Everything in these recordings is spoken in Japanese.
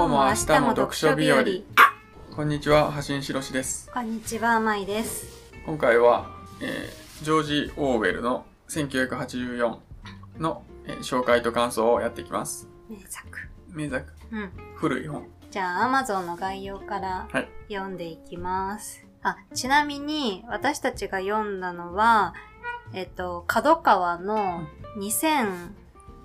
今日も明日も読書日和こんにちは、橋しろしです。こんにちは、まいです。今回は、えージョージ・オーウェルの1984の、えー紹介と感想をやっていきます。名作。名作、うん。古い本。じゃあ、Amazon の概要からはい。読んでいきます。あ、ちなみに、私たちが読んだのは、えっと、角川の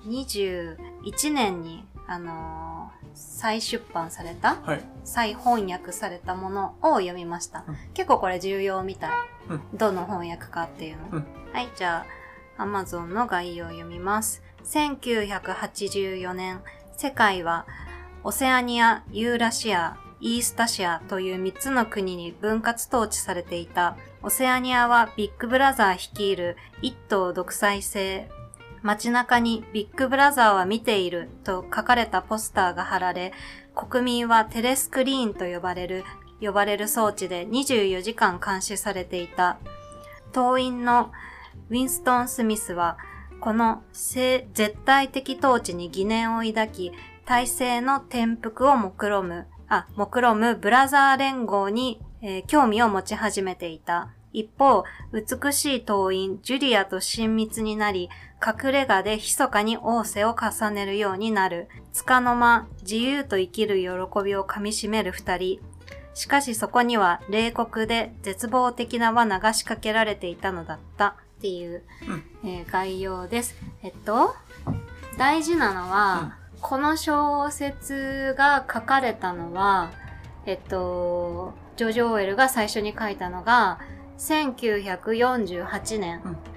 2021年に、あのー再出版されたはい。再翻訳されたものを読みました。うん結構これ重要みたい。うんどの翻訳かっていうの。うんはい、じゃあ、Amazon の概要を読みます。1984年、世界はオセアニア、ユーラシア、イースタシアという3つの国に分割統治されていた。オセアニアはビッグブラザー率いる一党独裁制街中にビッグブラザーは見ていると書かれたポスターが貼られ、国民はテレスクリーンと呼ばれる、呼ばれる装置で24時間監視されていた。党員のウィンストン・スミスは、この絶対的統治に疑念を抱き、体制の転覆を目論む、あ、目論むブラザー連合に、えー興味を持ち始めていた。一方、美しい党員、ジュリアと親密になり、隠れ家で密かに仰せを重ねるようになる。束の間、自由と生きる喜びを噛み締める二人。しかしそこには冷酷で絶望的な罠が仕掛けられていたのだったっていう、えー概要です。えっと、大事なのは、この小説が書かれたのは、えっと、ジョージ・オーウェルが最初に書いたのが、1948年、うん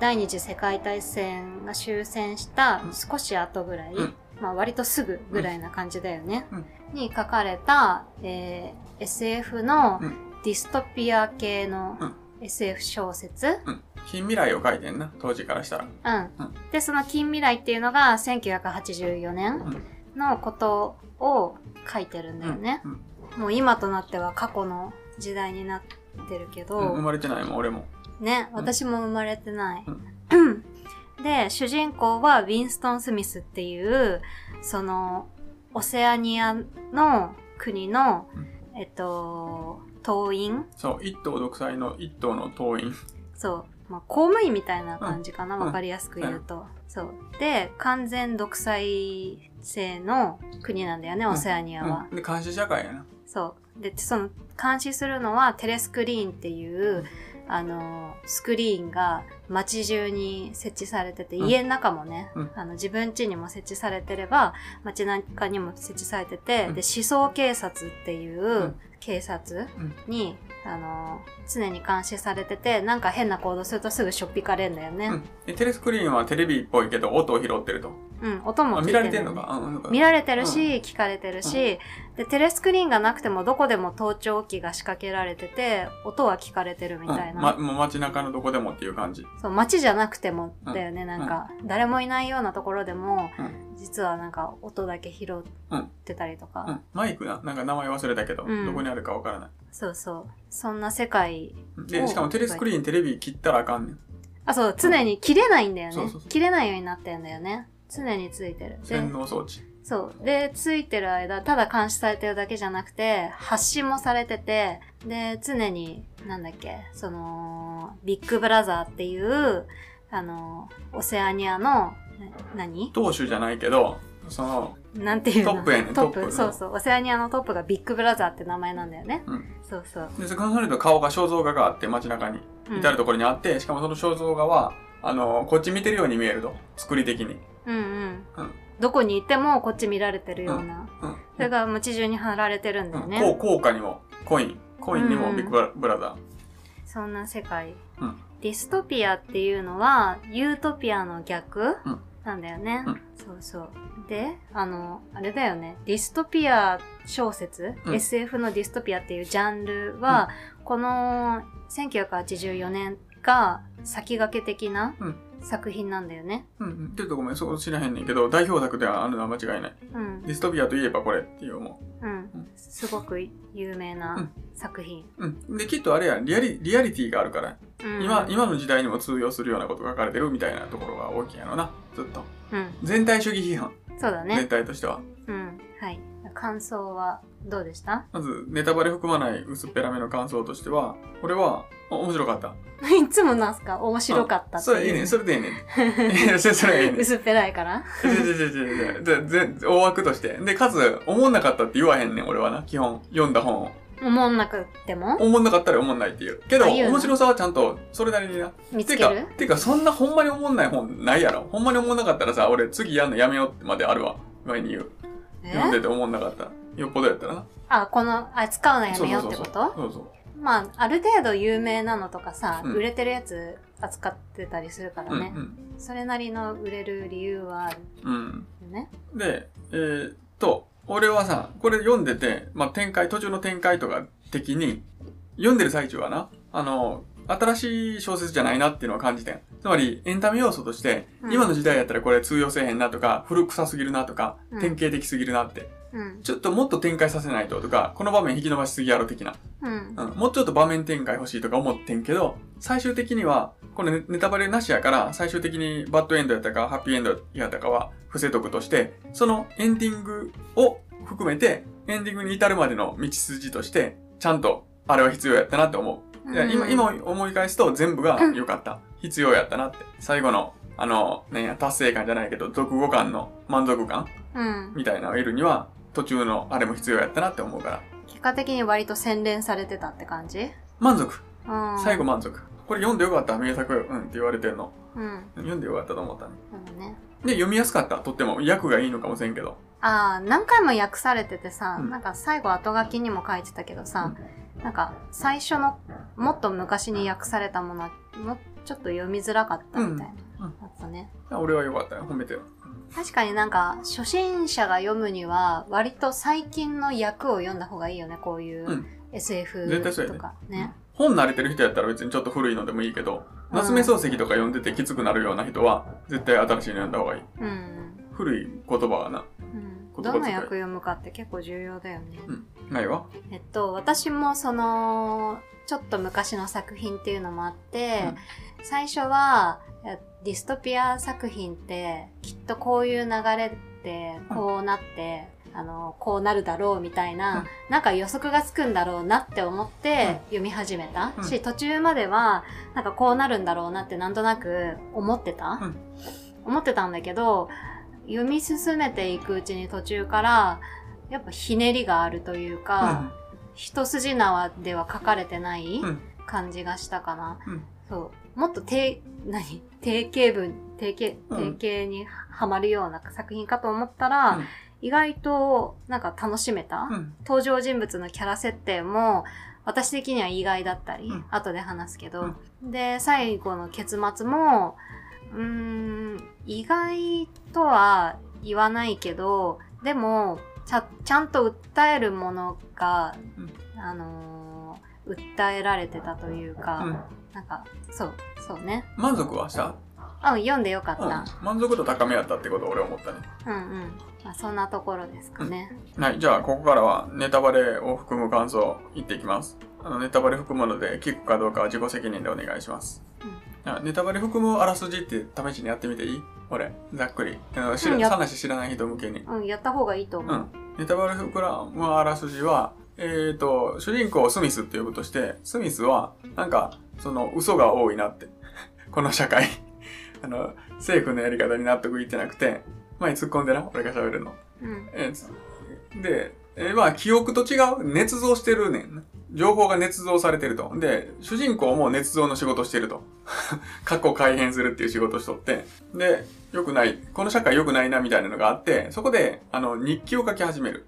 第二次世界大戦が終戦したうん少し後ぐらい、うん。まあ割とすぐぐらいな感じだよね。うん。に書かれた、えー SF のうん。ディストピア系のうん。SF 小説、うん。近未来を書いてんな、当時からしたら。うん。うん。で、その近未来っていうのが1984年のことを書いてるんだよね。うん。もう今となっては過去の時代になってるけど、うん。生まれてないもん、俺も。ね、私も生まれてない。うん で、主人公はウィンストン・スミスっていう、その、オセアニアの国の、えっと、党員そう、一党独裁の一党の党員。そう。まあ、公務員みたいな感じかな、うんわかりやすく言うと。そう。で、完全独裁制の国なんだよね、オセアニアは。うん。で、監視社会やな。そう。で、その、監視するのはテレスクリーンっていう、あの、スクリーンが街中に設置されてて、うん。家の中もね、うん。あの、自分家にも設置されてれば、街中にも設置されてて、うん。で、思想警察っていううん。警察うん。に、あの、常に監視されてて、なんか変な行動するとすぐしょっぴかれんだよね。テレスクリーンはテレビっぽいけど、音を拾ってると。うん、音もあ、聞いて見られてんだよねのか？うんうん。見られてるし、聞かれてるし、で、テレスクリーンがなくてもどこでも盗聴器が仕掛けられてて、音は聞かれてるみたいうん、な。ま、街中のどこでもっていう感じ。そう、街じゃなくてもだよね、なんか、誰もいないようなところでも、うん実はなんか音だけ拾ってたりとか、うん。マイクな。なんか名前忘れたけど、うんどこにあるかわからない。そうそう。そんな世界、で、おしかもテレスクリーンテレビ切ったらあかんねん。あ、そう、常に切れないんだよね。そうそうそう切れないようになってんだよね。常についてる。で洗、脳装置。そう。で、ついてる間、ただ監視されてるだけじゃなくて、発信もされてて、で、常に、なんだっけ、その、ビッグブラザーっていう、あの、オセアニアの、な何？当主じゃないけど、その、なんていうの？トップやねんトップ。そうそう。オセアニアのトップがビッグブラザーって名前なんだよね。うんそうそう。で、その人顔が肖像画があって街中に、うん至るところにあって、しかもその肖像画は、あの、こっち見てるように見えると。作り的に。うんうん。うんどこにいてもこっち見られてるような。うん。それが街中に貼られてるんだよね。うん、こう効果にも、コイン。コインにもうんビッグブラブラザそんな世界。うんディストピアっていうのは、ユートピアの逆、うんなんだよね、うんそうそう。で、あの、あれだよね。ディストピア小説、うん SF のディストピアっていうジャンルは、この1984年が先駆け的なうん作品なんだよね。ー。うん。うん。っていうとごめん、そこ知らへんねんけど、代表作ではあるのは間違いない。うん。ディストピアといえばこれっていう思うん。すごく有名うなん作品。う。うん。で、きっとあれや、リアリ、リアリティがあるから、うん、今、今の時代にも通用するようなことが書かれてるみたいなところが大きいやろな、ずっと。うん。全体主義批判、そうだね全。体としては。うん。はい。わ感想は？どうでした？まず、ネタバレ含まない薄っぺらめの感想としては、俺は、あ面白かった。いつもなんすか？面白かったってそれいいね。それで いいね。それ、それはいいね。薄っぺらいから？違う違う違う違う違う。で、ぜ大枠として。で、かつ、思んなかったって言わへんねん、俺はな。基本。読んだ本を。思んなくっても思んなかったら思んないっていう。けど、面白さはちゃんと、それなりにな。見つける、てか、そんなほんまに思んない本ないやろ。ほんまに思んなかったらさ、俺次やんのやめようってまであるわ。前に言う。え読んでて思んなかった。よっぽどやったらな。あ、この、あ、使うのやめようってこと？そうそう。まあ、ある程度有名なのとかさ、うん売れてるやつ扱ってたりするからうんね。それなりの売れる理由はあるうん。うん。よね。で、えーっと、俺はさ、これ読んでて、まあ、展開、途中の展開とか的に、読んでる最中はな、あの、新しい小説じゃないなっていうのは感じてん。つまり、エンタメ要素として、うん今の時代やったらこれ通用せえへんなとか、古臭すぎるなとか、うん典型的すぎるなって、うん。ちょっともっと展開させないととか、この場面引き伸ばしすぎやろ的な。うん。うん、もうちょっと場面展開欲しいとか思ってんけど、最終的には、これネネタバレなしやから、最終的にバッドエンドやったか、ハッピーエンドやったかは伏せとくとして、そのエンディングを含めて、エンディングに至るまでの道筋として、ちゃんと、あれは必要やったなって思う。いや今、今思い返すと全部が良かった。必要やったなって。最後の、あの、ねや、達成感じゃないけど、読後感の満足感うん。みたいなのを得るには、途中のあれも必要やったなって思うから。結果的に割と洗練されてたって感じ？満足。うん。最後満足。これ読んでよかった名作よ。うんって言われてんの。うん。読んでよかったと思ったね。ね。で、読みやすかった。とっても。訳がいいのかもしれんけど。ああ、何回も訳されててさ、うんなんか最後後書きにも書いてたけどさ、なんか最初のもっと昔に訳されたものはもうちょっと読みづらかったみたいな、うんうんあったね。俺はよかったよ。褒めてよ。確かになんか初心者が読むには割と最近の訳を読んだ方がいいよね、こういううん SF 絶対そうやでとかね。本慣れてる人やったら別にちょっと古いのでもいいけど、うん夏目漱石とか読んでてきつくなるような人は、絶対新しいの読んだ方がいい。うん。古い言葉はな。うん。どの訳読むかって結構重要だよね。うん。ないわ。えっと、私もその、ちょっと昔の作品っていうのもあって、最初は、ディストピア作品って、きっとこういう流れで、こうなって、あの、こうなるだろうみたいな、うん。なんか予測がつくんだろうなって思って読み始めた、うん。し、途中までは、なんかこうなるんだろうなってなんとなく思ってた、うん。思ってたんだけど、読み進めていくうちに途中から、やっぱひねりがあるというか、一筋縄では書かれてないうん。感じがしたかな。うん。そう。もっと低、何？定型文、定型、うん。定型にはまるような作品かと思ったら、うん。意外となんか楽しめた、うん。うん。登場人物のキャラ設定も私的には意外だったり、うん。後で話すけど、で、最後の結末も、うーん、意外とは言わないけど、でも、ちゃ、ちゃんと訴えるものが、うん。あのー訴えられてたというか、うんなんか、そう、そうね。満足はした？うん、読んでよかった。うん。満足度高めやったってことを俺は思ったね。うん、うん、まあ、そんなところですかね。はい。じゃあ、ここからはネタバレを含む感想を言っていきます。あの、ネタバレ含むので、聞くかどうかは自己責任でお願いします。あネタバレ含むあらすじって試しにやってみていい？俺、ざっくり。知らうん知らない人向けに。うん、やった方がいいと思う。うん。ネタバレ含むあらすじは、えーと、主人公をスミスって呼ぶとして、スミスは、なんか、その、嘘が多いなって。この社会。あの、政府のやり方に納得いってなくて、前に突っ込んでな、俺が喋るの。うん、えで、えーまあ、記憶と違う。捏造してるねん。情報が捏造されてると。で、主人公も捏造の仕事してると。過去改変するっていう仕事しとって。で、良くない。この社会良くないなみたいなのがあって、そこで、あの、日記を書き始める。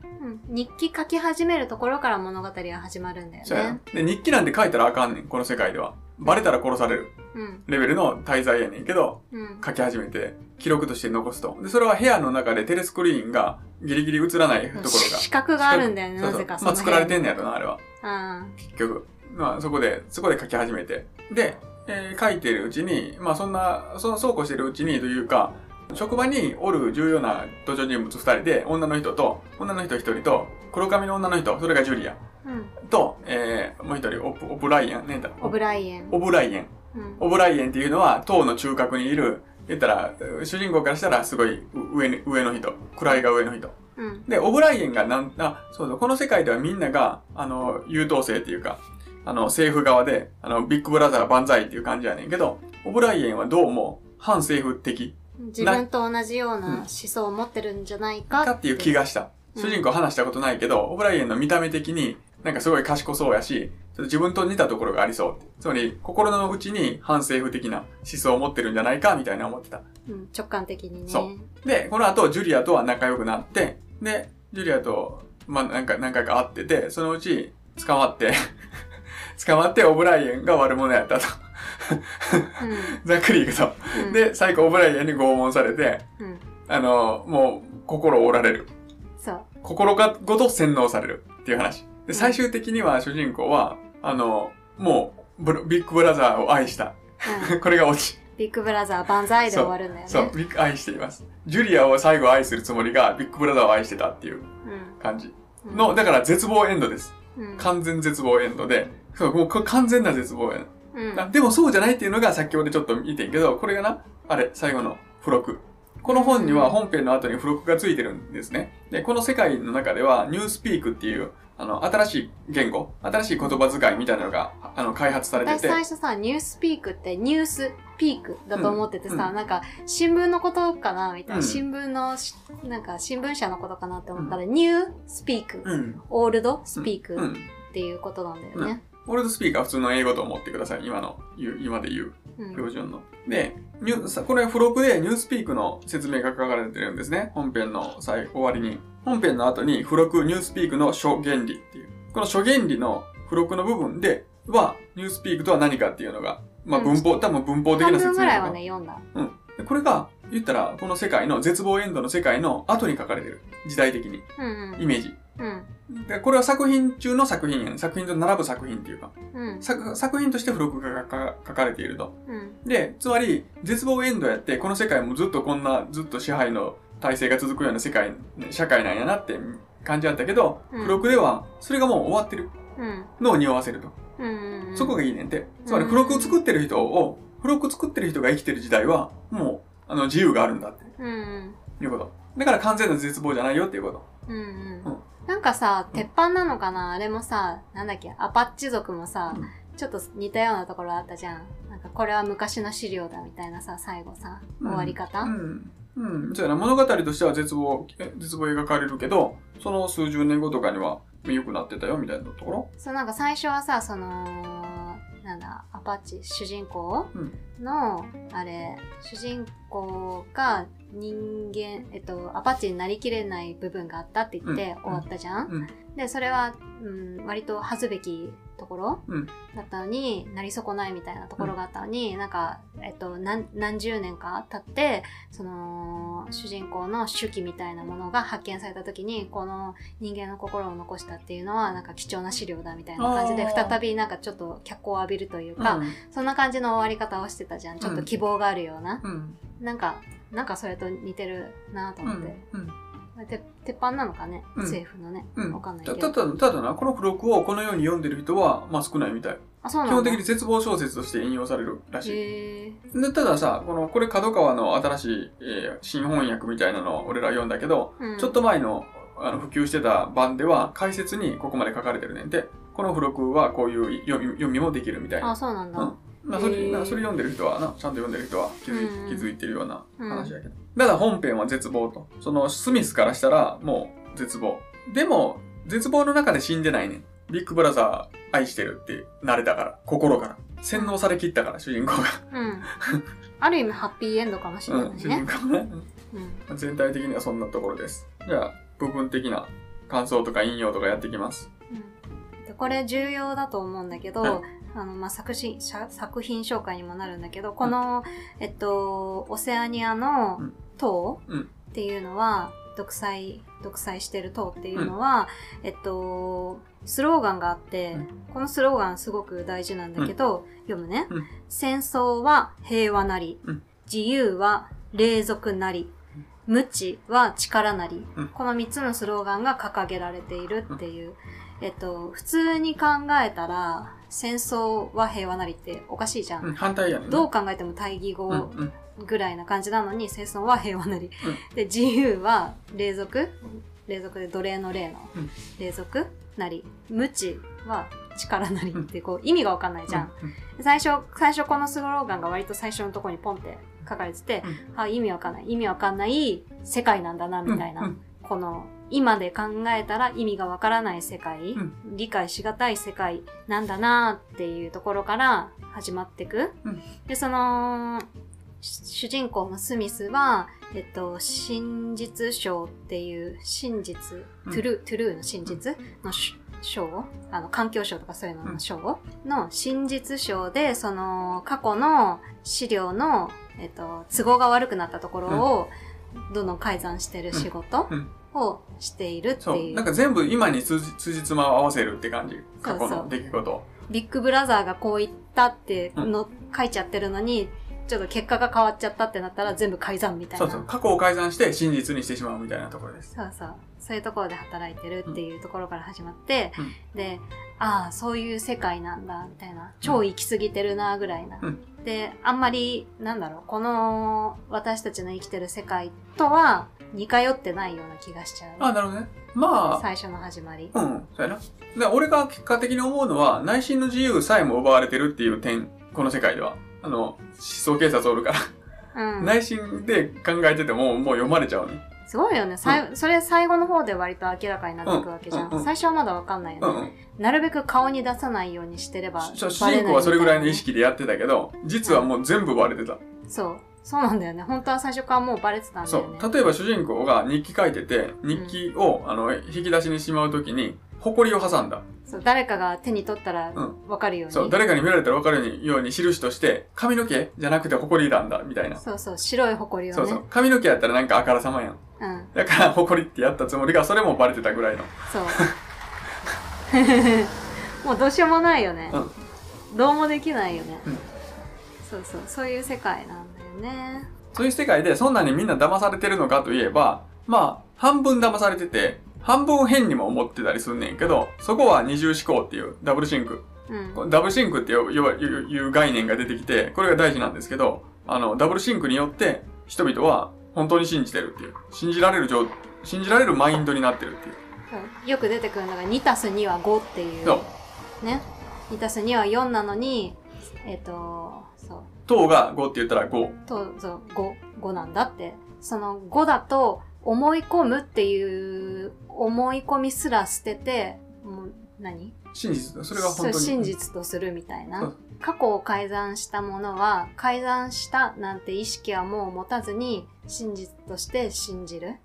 うん。日記書き始めるところから物語が始まるんだよね。で、日記なんて書いたらあかんねん。この世界では。バレたら殺されるうん、レベルの滞在やねんけど、うん、書き始めて、記録として残すと。で、それは部屋の中でテレスクリーンがギリギリ映らないところが。資格があるんだよね、なぜか。まあ、作られてんね。ねやろな、あれは。うん。結局。まあ、そこで、そこで書き始めて。で、えー書いてるうちに、まあ、そんな、そのそうこうしてるうちにというか、職場におる重要な登場人物二人で、女の人と、女の人一人と、黒髪の女の人、それがジュリア。うん。と、えーもう一人、オブオブライエン、ねんだ。オブライエン。オブライエン。うん。オブライエンっていうのは、党の中核にいる、言ったら、主人公からしたらすごい上に上の人。位が上の人。うん。で、オブライエンがなん、あ、そうそう、この世界ではみんなが、あの、優等生っていうか、あの、政府側で、あの、ビッグブラザー万歳っていう感じやねんけど、オブライエンはどうも反政府的自分と同じような思想を持ってるんじゃないかかっていう気がした。うん主人公話したことないけど、オブライエンの見た目的になんかすごい賢そうやし、ちょっと自分と似たところがありそう。つまり、心の内に反政府的な思想を持ってるんじゃないかみたいな思ってた。うん、直感的にね。そうで、この後、ジュリアとは仲良くなって、で、ジュリアと、まあ、なんか、何回か会ってて、そのうち、捕まって、捕まってオブライエンが悪者やったと。ざっくり言うと。で、最後オブライエンに拷問されて、うん。あの、もう、心を折られる。そう。心がごと洗脳されるっていう話。で、ん最終的には主人公は、あの、もう、ビッグブラザーを愛した。うん。これがオチ。ビッグブラザー万歳で終わるんだよね。そう、ビッグ愛しています。ジュリアを最後愛するつもりが、ビッグブラザーを愛してたっていう感じ。うん。の、だから絶望エンドです。うん、完全絶望エンドで、そう、もう完全な絶望エンうん。でもそうじゃないっていうのがさっき俺ちょっと見てんけど、これがな、あれ、最後の付録。この本には本編の後に付録がついてるんですね。で、この世界の中では、ニュースピークっていう、あの、新しい言語、新しい言葉遣いみたいなのが、あの、開発されて私て。最初さ、ニュースピークってニュースピークだと思っててさ、うんうんなんか新聞のことかなみたいな、うん新聞のし、なんか新聞社のことかなって思ったら、ニュースピーク、うん。オールドスピークうん。っていうことなんだよね。オールドスピークは普通の英語と思ってください。今の、今で言う。うん。標準の。で、ニュさこれ付録でニュースピークの説明が書かれてるんですね。本編の最終わりに。本編の後に付録ニュースピークの諸原理っていう。この諸原理の付録の部分では、ニュースピークとは何かっていうのが、まあうん文法、多分文法的半な説明ぐらいはね、読んだ。うん。でこれが、言ったら、この世界の絶望エンドの世界の後に書かれてる。時代的に。うんうん。イメージ。うん。で、これは作品中の作品やね。作品と並ぶ作品っていうか、うん。作作品として付録が書か書かれていると。うん。で、つまり、絶望エンドやって、この世界もずっとこんな、ずっと支配の体制が続くような世界、社会なんやなって感じだったけど、うん付録では、それがもう終わってるうん。のを匂わせると。そこがいいねんて。つまり、付録を作ってる人を、付録作ってる人が生きてる時代は、もう、あの、自由があるんだって。いうこと。だから完全な絶望じゃないよっていうこと。うんううんん。なんかさ、鉄板なのかな？あれもさ、なんだっけ、アパッチ族もさ、うんちょっと似たようなところあったじゃん。なんかこれは昔の資料だみたいなさ、最後さ、終わり方、うん。うん。そうやな、物語としては絶望、え絶望描かれるけど、その数十年後とかには良くなってたよみたいなところ？そうなんか最初はさ、その、なんだ、アパッチ、主人公うんの、あれ、主人公が人間、えっと、アパッチになりきれない部分があったって言ってうん。終わったじゃん、うん。で、それは、うん、割と恥ずべきところ、うん。だったのになり損ないみたいなところがあったのに、なんか、えっと、何何十年か経ってその主人公の手記みたいなものが発見された時にこの人間の心を残したっていうのはなんか貴重な資料だみたいな感じで再びなんかちょっと脚光を浴びるというか、そんな感じの終わり方をしてたじゃん。ちょっと希望があるような、うん。なんかなんかそれと似てるなとうん。思って、うん。て鉄板なのかね、うん政府のね、うん。わかんないたけどただ、ただな、この付録をこのように読んでる人は、まあ少ないみたい。基本的に絶望小説として引用されるらしい。で、たださ、この、これ角川の新しい、えー新翻訳みたいなのを俺ら読んだけど、うんちょっと前のあの普及してた版では解説にここまで書かれてるねんで、この付録はこういう読み読みもできるみたいな。あそうなんだ、うんまあ、それそれ読んでる人はな、ちゃんと読んでる人は気づ気づいてるような話やけど。ただ本編は絶望と。そのスミスからしたらもう絶望。でも、絶望の中で死んでないねん。ビッグブラザー愛してるってなれたから、心から。洗脳されきったから、主人公が。うん。ある意味ハッピーエンドかもしれう、なんい主人ね。公がね。うん。全体的にはそんなところです。じゃあ、部分的な感想とか引用とかやっていきます。うんでこれ重要だと思うんだけど、はいあのまあ、作品作品紹介にもなるんだけどこの、えっと、オセアニアのうん。塔うん。っていうのは、独裁独裁してる塔っていうのは、えっと、スローガンがあって、うん。このスローガンすごく大事なんだけど、読むね、うん。戦争は平和なり、うん。自由は霊俗なり、無知は力なり、うん。この3つのスローガンが掲げられているっていう、えっと、普通に考えたら、戦争は平和なりっておかしいじゃん。うん、反対やね。どう考えても対義語ぐらいな感じなのに、生存は平和なり。うで、自由は霊俗霊俗で奴隷の霊のうん霊俗なり。無知は力なりって、こう、意味がわかんないじゃん。うん最初、最初このスローガンが割と最初のところにポンって書かれてて、あ、意味わかんない。意味わかんない世界なんだな、みたいな。うんうんこの、今で考えたら意味がわからない世界、うん。理解しがたい世界なんだなっていうところから始まっていく。うん。で、その、し主人公のスミスは、えっと、真実賞っていう、真実、うん。トゥルー、トゥルーの真実のし賞あの、環境省とかそういうのの賞の真実賞で、その、過去の資料の、えっと、都合が悪くなったところを、どんどん改ざんしてる仕事。うんをしているってそう。いう。なんか全部今に通じ通じつまを合わせるって感じ。過去そうそうの出来事を。ビッグブラザーがこう言ったっての、書いちゃってるのに、ちょっと結果が変わっちゃったってなったら全部改ざんみたいな。そうそう。過去を改ざんして真実にしてしまうみたいなところです。そうそう。そういうところで働いてるっていうところから始まって、うんで、ああ、そういう世界なんだ、みたいな。超行き過ぎてるな、ぐらいな。うんで、あんまり、なんだろう、この私たちの生きてる世界とは似通ってないような気がしちゃう。あ、なるほどね。まあ、最初の始まり。うん、そうやな。で、俺が結果的に思うのは、内心の自由さえも奪われてるっていう点、この世界では。あの、思想警察おるから。うん。内心で考えてても、もう読まれちゃうね。すごいよね。さいそれ最後の方で割と明らかになっていくわけじゃん。うんうんうん最初はまだわかんないよね。うんうん。なるべく顔に出さないようにしてれば主主バレない人公はそれぐらいの意み識でやってたけど、実はもう全部バレてた。そう。そうなんだよね。本当は最初からもうバレてたんだそよね。う。例えば主人公が日記書いてて、日記を、あの、引き出しにしまうときに、埃を挟んだ。そう誰かが手に取ったらうんわかるように。そう、誰かに見られたら分かるように印として、髪の毛じゃなくて埃なんだ、みたいな。そうそう白い埃をね。そうそう。髪の毛やったらなんかあからさまやん。うん。だから、埃ってやったつもりが、それもバレてたぐらいの。そう。もうどうしようもないよね。うん。どうもできないよね。うんそうそう。そういう世界なんね。そういう世界で、そんなにみんな騙されてるのかといえば、まあ、半分騙されてて、半分変にも思ってたりすんねんけど、そこは二重思考っていう doublethink。うん。 doublethink っていう概念が出てきて、これが大事なんですけど、あの、 doublethink によって人々は本当に信じてるっていう。信じられる状、信じられるマインドになってるっていう。そうよく出てくるのが2たす2は5っていう。ね。2たす2は4なのに、えっ、と、そう。等が5って言ったら5。と、そう、5、5なんだって。その5だと、思い込むっていう思い込みすら捨てて、もう何？真実だ。それが本当に。そう真実とするみたいそなう。過去を改ざんしたものは、改ざんしたなんて意識はもう持たずに、真実として信じる。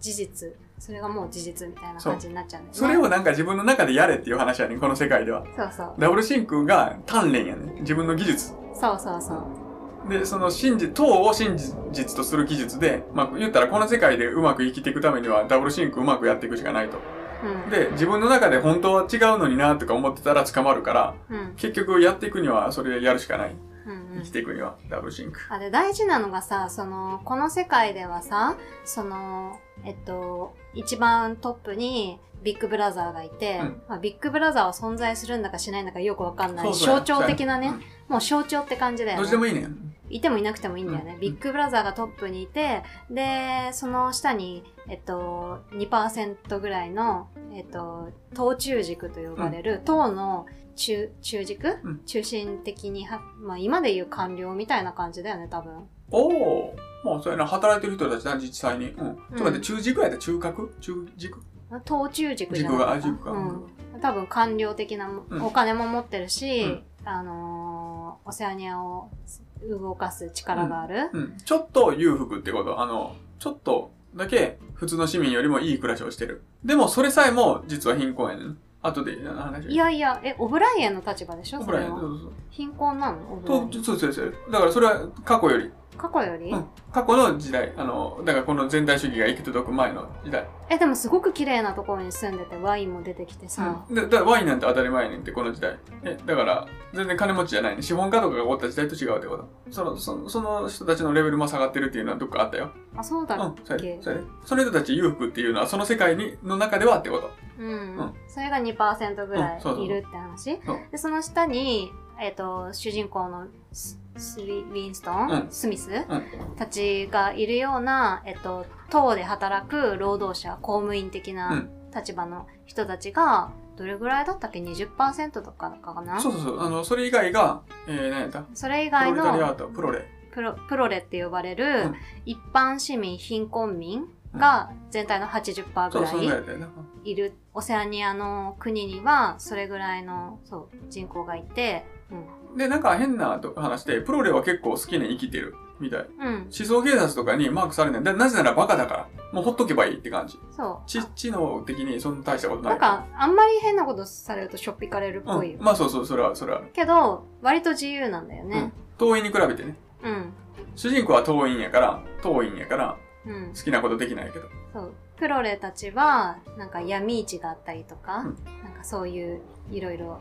事実。それがもう事実みたいな感じになっちゃうんだよね。それをなんか自分の中でやれっていう話やねん、この世界では。そうそう。 doublethink が鍛錬やねん。自分の技術。そうそうそう。で、その真実、等を真実とする技術で、まあ言ったらこの世界でうまく生きていくためには doublethink うまくやっていくしかないと。うん。で、自分の中で本当は違うのになとか思ってたら捕まるから、うん。結局やっていくにはそれやるしかない。生きていくには doublethink。あで大事なのがさそのこの世界ではさそのえっと一番トップにビッグブラザーがいて、うん。まあ、ビッグブラザーは存在するんだかしないんだかよくわかんない象徴的なねそうやもう象徴って感じだよどねっちでもいいね。ん。いてもいなくてもいいんだよね、うん。ビッグブラザーがトップにいてでその下にえっと2%ぐらいのえっと党中軸と呼ばれる、党の中中軸、うん。中心的には、まあ、今でいう官僚みたいな感じだよね多分。おおまあそうやな、働いてる人たちな、実際に。うん。ちょっと待って、中軸やった中核？中軸？党中軸じゃない軸が、あ、軸か。うん、多分官僚的なお金も持ってるし、うんあのーオセアニアを動かす力がある、うん。ちょっと裕福ってこと。あの、ちょっとだけ普通の市民よりもいい暮らしをしてる。でもそれさえも実は貧困やねん。後で話いやいやえオブライエンの立場でしょ？それは貧困なの？オブライエ。ンと、そうそうそう。だからそれは過去より、過去より、うん過去の時代、あの、だからこの全体主義が生き届く前の時代。えでもすごく綺麗なところに住んでてワインも出てきてさ、うん。で、だからワインなんて当たり前やねんって、この時代。え、だから、全然金持ちじゃないね。資本家とかがおった時代と違うってこと。その、その、その人たちのレベルも下がってるっていうのはどっかあったよ。あそうだっうん、それけ、それ。その人たち裕福っていうのは、その世界に、の中ではってこと。うん、うんそれが2%ぐらいいるって話、そうでその下にえっ、と、主人公のススウィンストン、うん。スミス、ん。たちがいるような、えっ、と、党で働く労働者、公務員的うなん。立場の人たちが、どれぐらいだったっけ ?20% とかかな？そうそうそう。あの、それ以外が、えー、何やった？それ以プ外のプロレ。プロプロレって呼ばれるうん。一般市民、貧困民が全体の80%そう、そんぐらいいる。オセアニアの国にはそれぐらいのそう人口がいて、うんで、なんか変な話で、プロレは結構好きに生きてるみたい。うん、思想警察とかにマークされない。でなぜならバカだから。もうほっとけばいいって感じ。そう知知能的にそんな大したことない。なんかあんまり変なことされるとしょっぴかれるっぽいよ、うん、まあそうそう、それは、それは。けど割と自由なんだよね党員に比べてね。うん主人公は党員やから、党員やから、うん、好きなことできないけど。そうプロレたちはなんか闇市があったりとか、うんなんかそういういろいろ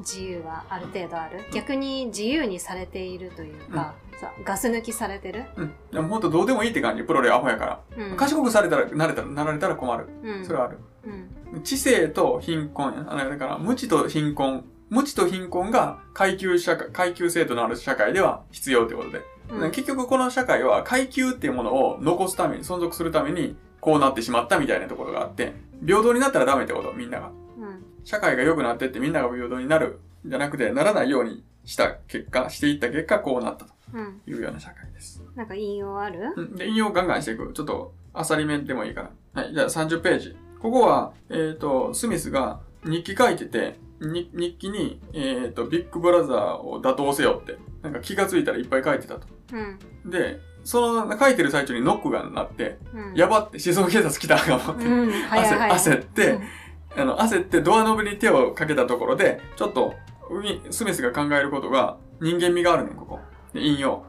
自由はある程度ある逆に自由にされているというか、そうガス抜きされてる、うん。でもほんとどうでもいいって感じ。プロレアホやから。うん、賢くされたら、なれたら、なられたら困る。うん、それはある。うん知性と貧困やだから、無知と貧困。無知と貧困が階級社会、階級制度のある社会では必要ってことで。うん結局この社会は階級っていうものを残すために、存続するために、こうなってしまったみたいなところがあって、平等になったらダメってこと、みんなが。うん社会が良くなってってみんなが平等になる、じゃなくて、ならないようにした結果、していった結果、こうなったとうんいうような社会です。なんか引用ある？うんで、引用ガンガンしていく。ちょっと、あさりめでもいいから。はい、じゃあ30ページ。ここは、えっ、と、スミスが日記書いてて、に日記に、えっ、と、ビッグブラザーを打倒せよって、なんか気がついたらいっぱい書いてたと。うんで、その書いてる最中にノックが鳴って、うんやばって思想警察来たと思って、うん焦って、あの、焦ってドアノブに手をかけたところで、ちょっと、ウィンスミスが考えることが人間味があるねん、ここ。で引用。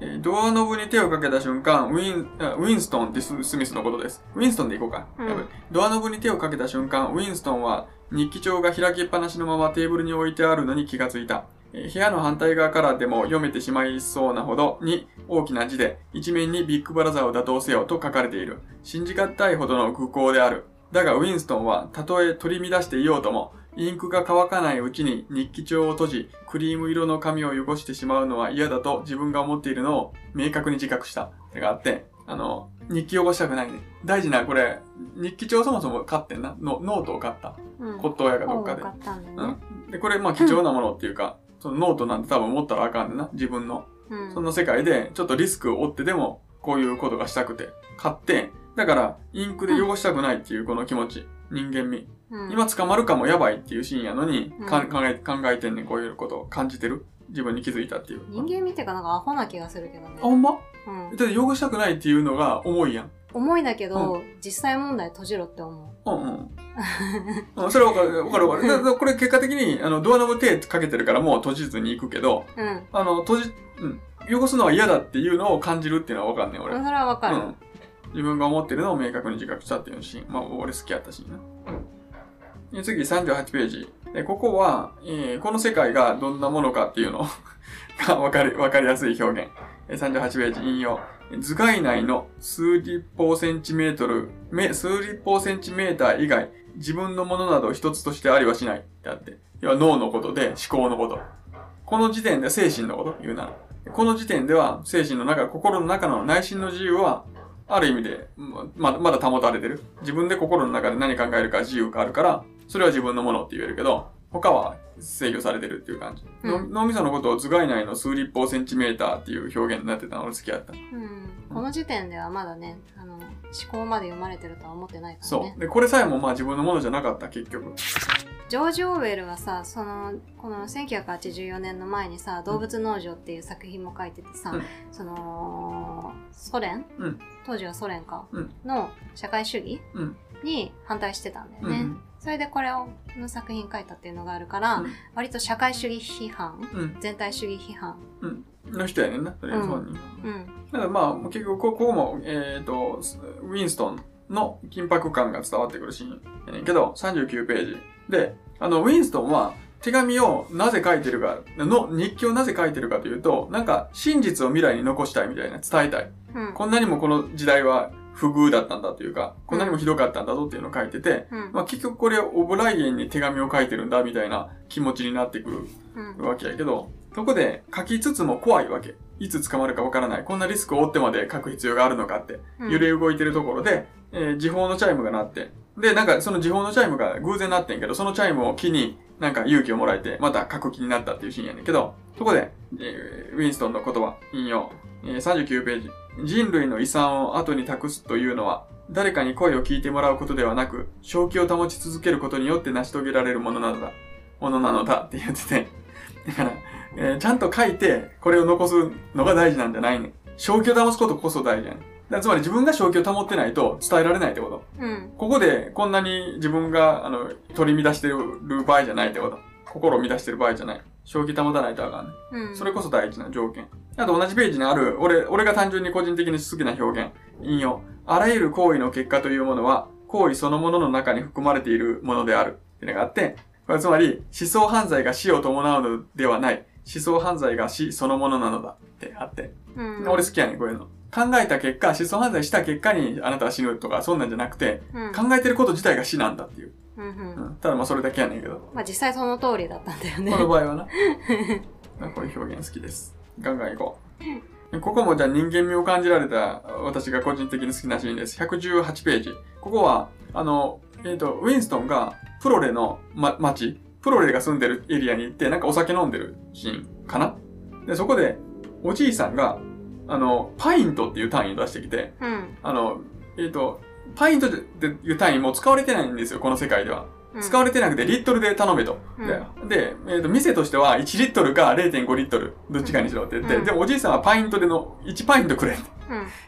えードアノブに手をかけた瞬間、ウィン、あウィンストンってススミスのことです。ウィンストンで行こうか。うんドアノブに手をかけた瞬間、ウィンストンは日記帳が開きっぱなしのままテーブルに置いてあるのに気がついた。えー部屋の反対側からでも読めてしまいそうなほどに大きな字で一面にビッグブラザーを打倒せよと書かれている。信じがたいほどの愚行である。だがウィンストンはたとえ取り乱していようともインクが乾かないうちに日記帳を閉じ、クリーム色の紙を汚してしまうのは嫌だと自分が思っているのを明確に自覚した。があって、あの、日記汚したくないね。大事な、これ、日記帳そもそも買ってんな。のノートを買った。うん骨董屋かどっかで本を買。ったんだよねうん。で、これ、まあ貴重なものっていうか、そのノートなんて多分持ったらあかんねんな。自分の。うんそんな世界で、ちょっとリスクを負ってでも、こういうことがしたくて、買って、だから、インクで汚したくないっていうこの気持ち。人間味。うん今捕まるかもやばいっていうシーンやのに、うん考え考えてんねん、こういうことを感じてる。自分に気づいたっていう。人間味てかなんかアホな気がするけどねあ、、ほんま？うん、だって汚したくないっていうのが重いやん。重いだけど、実際問題閉じろって思うんうん。うん、それはわかる、わかるわかる。これ結果的に、あの、ドアノブ手かけてるからもう閉じずに行くけど、ううんあの、閉じ、うん。汚すのは嫌だっていうのを感じるっていうのはわかんねん、俺。それはわかる、うん。自分が思ってるのを明確に自覚したっていうシーン。まあ、俺好きやったシーンな。で次、38ページ。でここは、えーこの世界がどんなものかっていうの がわかり、わかりやすい表現。38ページ、引用。図解内の数立方センチメートル、数立方センチメーター以外、自分のものなど一つとしてありはしないってあって。要は脳のことで思考のこと。この時点で精神のこと言うなら。この時点では精神の中、心の中の内心の自由は、ある意味で、ままだ保たれてる。自分で心の中で何考えるか自由があるから、それは自分のものって言えるけど、他は制御されてるっていう感じ。うんの脳みそのことを頭蓋内の数立方センチメーターっていう表現になってたの俺好きやった。うん、この時点ではまだねあの思考まで読まれてるとは思ってないからねそう。で、これさえもまあ自分のものじゃなかった、結局。ジョージ・オーウェルはさそのこの1984年の前にさ「動物農場」っていう作品も書いててさ、うん。そのソ連、うん。当時はソ連か、うん。の社会主義？うん。に反対してたんだよね、うん。それでこれをの作品書いたっていうのがあるから、うん。割と社会主義批判？うん。全体主義批判？うん。の人やねんな、とりあえず本人は。うん。だからまあ、結局ここも、えっ、と、ウィンストンの緊迫感が伝わってくるシーンやねんけど、39ページ。で、あの、ウィンストンは手紙をなぜ書いてるか、の日記をなぜ書いてるかというと、なんか真実を未来に残したいみたいな、伝えたい。うんこんなにもこの時代は不遇だったんだというか、こんなにもひどかったんだぞっていうのを書いてて、うん。まあ結局これオブライエンに手紙を書いてるんだみたいな気持ちになってくるうん。わけやけど、そこで書きつつも怖いわけ。いつ捕まるかわからない。こんなリスクを負ってまで書く必要があるのかって。うん揺れ動いてるところで、えー時報のチャイムが鳴って、で、なんかその時報のチャイムが偶然鳴ってんけど、そのチャイムを機に、なんか勇気をもらえて、また書く気になったっていうシーンやねんけど、そこで、えーウィンストンの言葉、引用、えー39ページ。人類の遺産を後に託すというのは、誰かに声を聞いてもらうことではなく、正気を保ち続けることによって成し遂げられるものなのだ。ものなのだって言ってて。だから、えーちゃんと書いて、これを残すのが大事なんじゃないね。正気を保つことこそ大事やねん。つまり自分が正気を保ってないと伝えられないってこと。うん。ここでこんなに自分が、あの、取り乱してる場合じゃないってこと。心を乱してる場合じゃない。正気保たないとあかんね。うん。それこそ大事な条件。あと同じページにある、俺、俺が単純に個人的に好きな表現。引用。あらゆる行為の結果というものは、行為そのものの中に含まれているものである。っていうのがあって、これつまり、思想犯罪が死を伴うのではない。思想犯罪が死そのものなのだ。ってあって。うん。俺好きやねん、こういうの。考えた結果、思想犯罪した結果にあなたは死ぬとか、そんなんじゃなくて、うん。考えてること自体が死なんだっていう。うんうんうん、ただまあそれだけやねんけど。まあ実際その通りだったんだよねこ。の場合はな。ま あこういう表現好きです。ガンガン行こう。ここもじゃあ人間味を感じられた私が個人的に好きなシーンです。118ページ。ここは、あの、えっ、と、ウィンストンがプロレの、ま、町、プロレが住んでるエリアに行ってなんかお酒飲んでるシーンかなで、そこでおじいさんが、あの、パイントっていう単位を出してきて、うん。あの、えっ、と、パイントっていう単位もう使われてないんですよ、この世界では。うん使われてなくてリットルで頼めと。うんで、でえーと、店としては1リットルか0.5リットル、どっちかにしろって言って、うんでもおじいさんはパイントでの、1パイントくれって。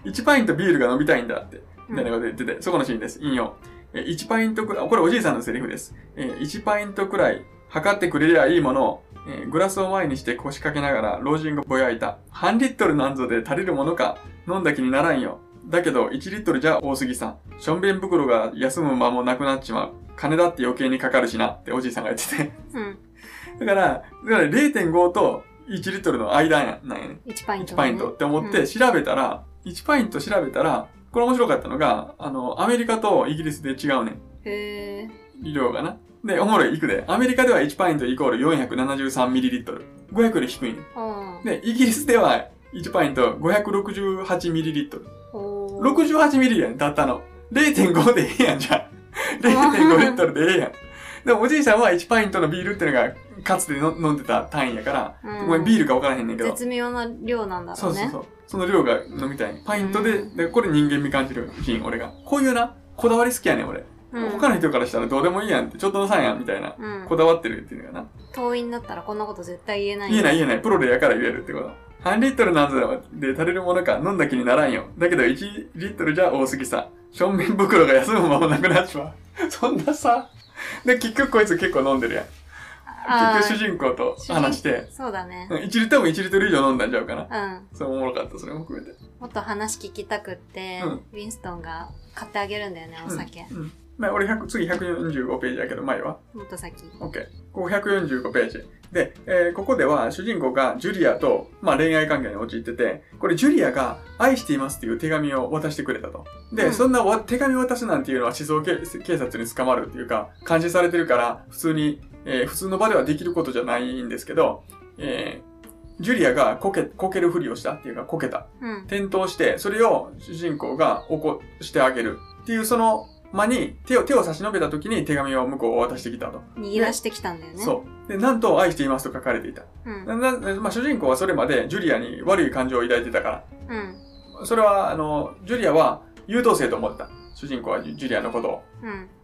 うん。1パイントビールが飲みたいんだって。うんみたいなこと言ってて、そこのシーンです。引用。えー1パイントくらい、これおじいさんのセリフです。えー1パイントくらい測ってくれりゃいいものを、えーグラスを前にして腰掛けながら老人がぼやいた。半リットルなんぞで足りるものか。飲んだ気にならんよ。だけど、1リットルじゃ多すぎさ。しょんべん袋が休む間もなくなっちまう。金だって余計にかかるしな。っておじいさんが言ってて。うん。だから、だから0.5と1リットルの間やなんやね。1パイント、1パイントって思って調べたら、1パイント調べたら、これ面白かったのが、あの、アメリカとイギリスで違うねん。へえ。量がな。で、おもろい、いくで。アメリカでは1パイントイコール 473ml。500より低い。で、イギリスでは1パイント 568ml。おー68ミリやん、たったの。0.5でええやん、じゃあ。0.5リットルでええやん。でもおじいさんは1パイントのビールってのが、かつての飲んでた単位やから、うんごめん、ビールか分からへんねんけど。絶妙な量なんだろね。そううそうそう。その量が飲みたい。パイントで、うんで、これ人間味感じるシーン、俺が。こういうな、こだわり好きやねん、俺。うん。他の人からしたらどうでもいいやんって、ちょっとのさんやん、みたいな。うんこだわってるっていうのがな。党員だったらこんなこと絶対言えない。言えない言えない。プロでやから言えるってこと。半リットルなんぞで足りるものか飲んだ気にならんよ。だけど1リットルじゃ多すぎさ。正面袋が休む間もなくなっちまう。そんなさ。で、結局こいつ結構飲んでるやん。結局主人公と話して、そうだねうん。1リットルも1リットル以上飲んだんちゃうかな。うん。それおもろかった、それも含めて。もっと話聞きたくって、うんウィンストンが買ってあげるんだよね、お酒。うん。うんまあ、俺100、次145ページやけど、前は。もっと先。OK。ここ145ページ。で、えーここでは主人公がジュリアと、まあ、恋愛関係に陥ってて、これジュリアが愛していますっていう手紙を渡してくれたと。で、うんそんなわ手紙を渡すなんていうのは思想警警察に捕まるっていうか、監視されてるから、普通に、えー普通の場ではできることじゃないんですけど、えージュリアがこけ、こけるふりをしたっていうか、こけた。うん。転倒して、それを主人公が起こしてあげるっていう、その間に手を、手を差し伸べた時に手紙を向こうを渡してきたと。逃げ出してきたんだよね。そう。で、なんと愛していますと書かれていた。うん。ななまあ、主人公はそれまでジュリアに悪い感情を抱いてたかうん。ら。それは、あの、ジュリアは優等生と思ってた。主人公はジュジュリアのことを。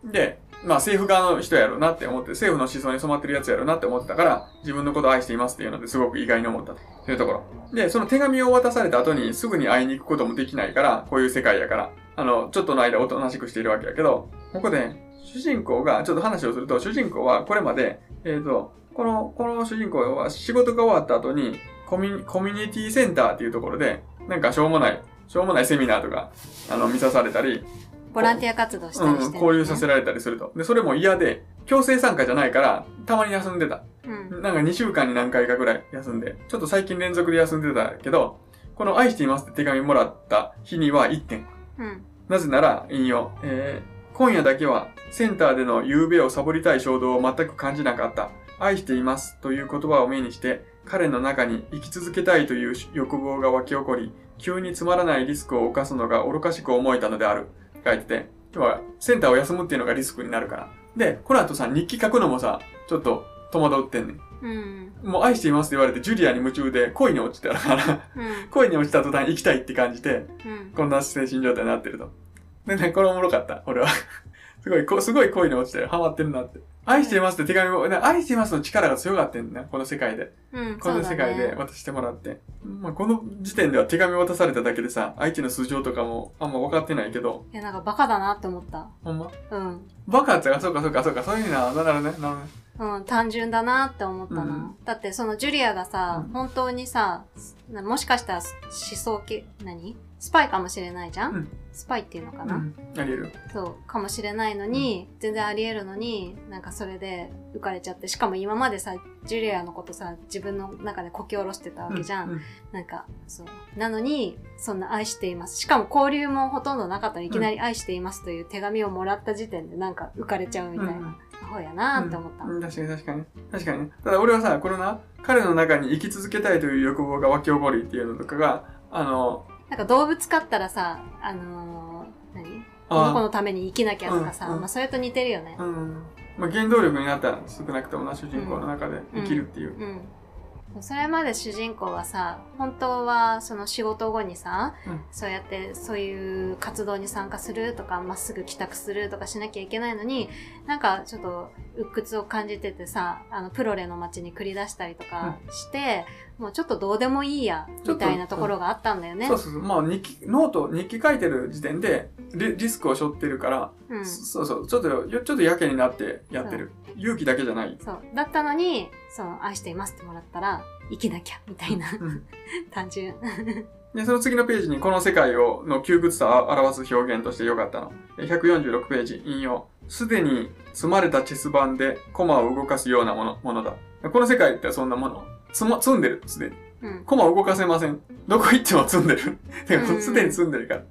うん。で、まあ政府側の人やろうなって思って、政府の思想に染まってるやつやろうなって思ってたから、自分のことを愛していますっていうのですごく意外に思ったというところ。で、その手紙を渡された後にすぐに会いに行くこともできないから、こういう世界やから、あの、ちょっとの間おとなしくしているわけやけど、ここで主人公が、ちょっと話をすると、主人公はこれまで、えっ、と、この、この主人公は仕事が終わった後に、コミュニコミュニティセンターっていうところで、なんかしょうもない、しょうもないセミナーとか、あの、見さされたり、ボランティア活動したりしてる、うん、交流させられたりすると。で、それも嫌で、強制参加じゃないから、たまに休んでた。うん。なんか2週間に何回かぐらい休んで、ちょっと最近連続で休んでたけど、この愛していますって手紙もらった日には1点。うん。なぜなら、引用、えー今夜だけはセンターでの夕べをサボりたい衝動を全く感じなかった。愛していますという言葉を目にして、彼の中に生き続けたいという欲望が湧き起こり、急につまらないリスクを冒すのが愚かしく思えたのである。書いてて、要はセンターを休むっていうのがリスクになるから。で、この後さ、日記書くのもさ、ちょっと戸惑ってんねん。うん。もう愛していますって言われて、ジュリアに夢中で恋に落ちたから、うん。恋に落ちた途端生きたいって感じて、うん。こんな精神状態になってると。でね、これおもろかった、俺は。すごい、こすごい恋に落ちてハマってるなって。愛していますって手紙を、ね愛していますの力が強かったんだ、この世界で。うん。この世界で渡してもらって。まあ、この時点では手紙渡されただけでさ、相手の素性とかもあんま分かってないけど、いや、なんかバカだなって思った。ほんま？うん。バカってか、そうかそうかそうか、そういうな、なるほどね、なるほどね。うん、単純だなって思ったな。うん。だってそのジュリアがさ、うん。本当にさ、なもしかしたら思想系、何？スパイかもしれないじゃん、うん。スパイっていうのかな、うん、ありえる。そう、かもしれないのに、全然あり得るのに、なんかそれで浮かれちゃって、しかも今までさ、ジュリアのことさ、自分の中でこき下ろしてたわけじゃん。なんか、そう。なのに、そんな愛しています。しかも交流もほとんどなかったの。に、いきなり愛していますという手紙をもらった時点でなんか浮かれちゃうみたいな。アホやなって思った。うん、確かに確かに。確かにね。ただ俺はさ、このな、彼の中に生き続けたいという欲望が湧き起こりっていうのとかが、あの、なんか動物飼ったらさ、あのー、何？この子あのために生きなきゃとかさ、うんうんまあそれと似てるよね。うん。まあ、原動力になったら少なくともな、主人公の中で生きるっていう。うん。それまで主人公はさ、本当はその仕事後にさ、うんそうやってそういう活動に参加するとか、まっすぐ帰宅するとかしなきゃいけないのに、なんかちょっと鬱屈を感じててさ、あの、プロレの街に繰り出したりとかして、もうちょっとどうでもいいや、みたいなところがあったんだよね。そうそうそう。まあ、日記、ノート、日記書いてる時点でリ、リスクを背負ってるから、うん。そうそう、ちょっと、よちょっとやけになってやってる。勇気だけじゃない。そう。だったのに、その、愛していますってもらったら、生きなきゃ、みたいな。うん単純。で、その次のページにこの世界を、の窮屈さを表す表現として良かったの。え146ページ、引用。すでに積まれたチェス盤でコマを動かすようなもの、ものだ。この世界ってそんなもの？積ま、積んでる、すでに。うん。コマ動かせません。どこ行っても積んでる。すでに積んでるから。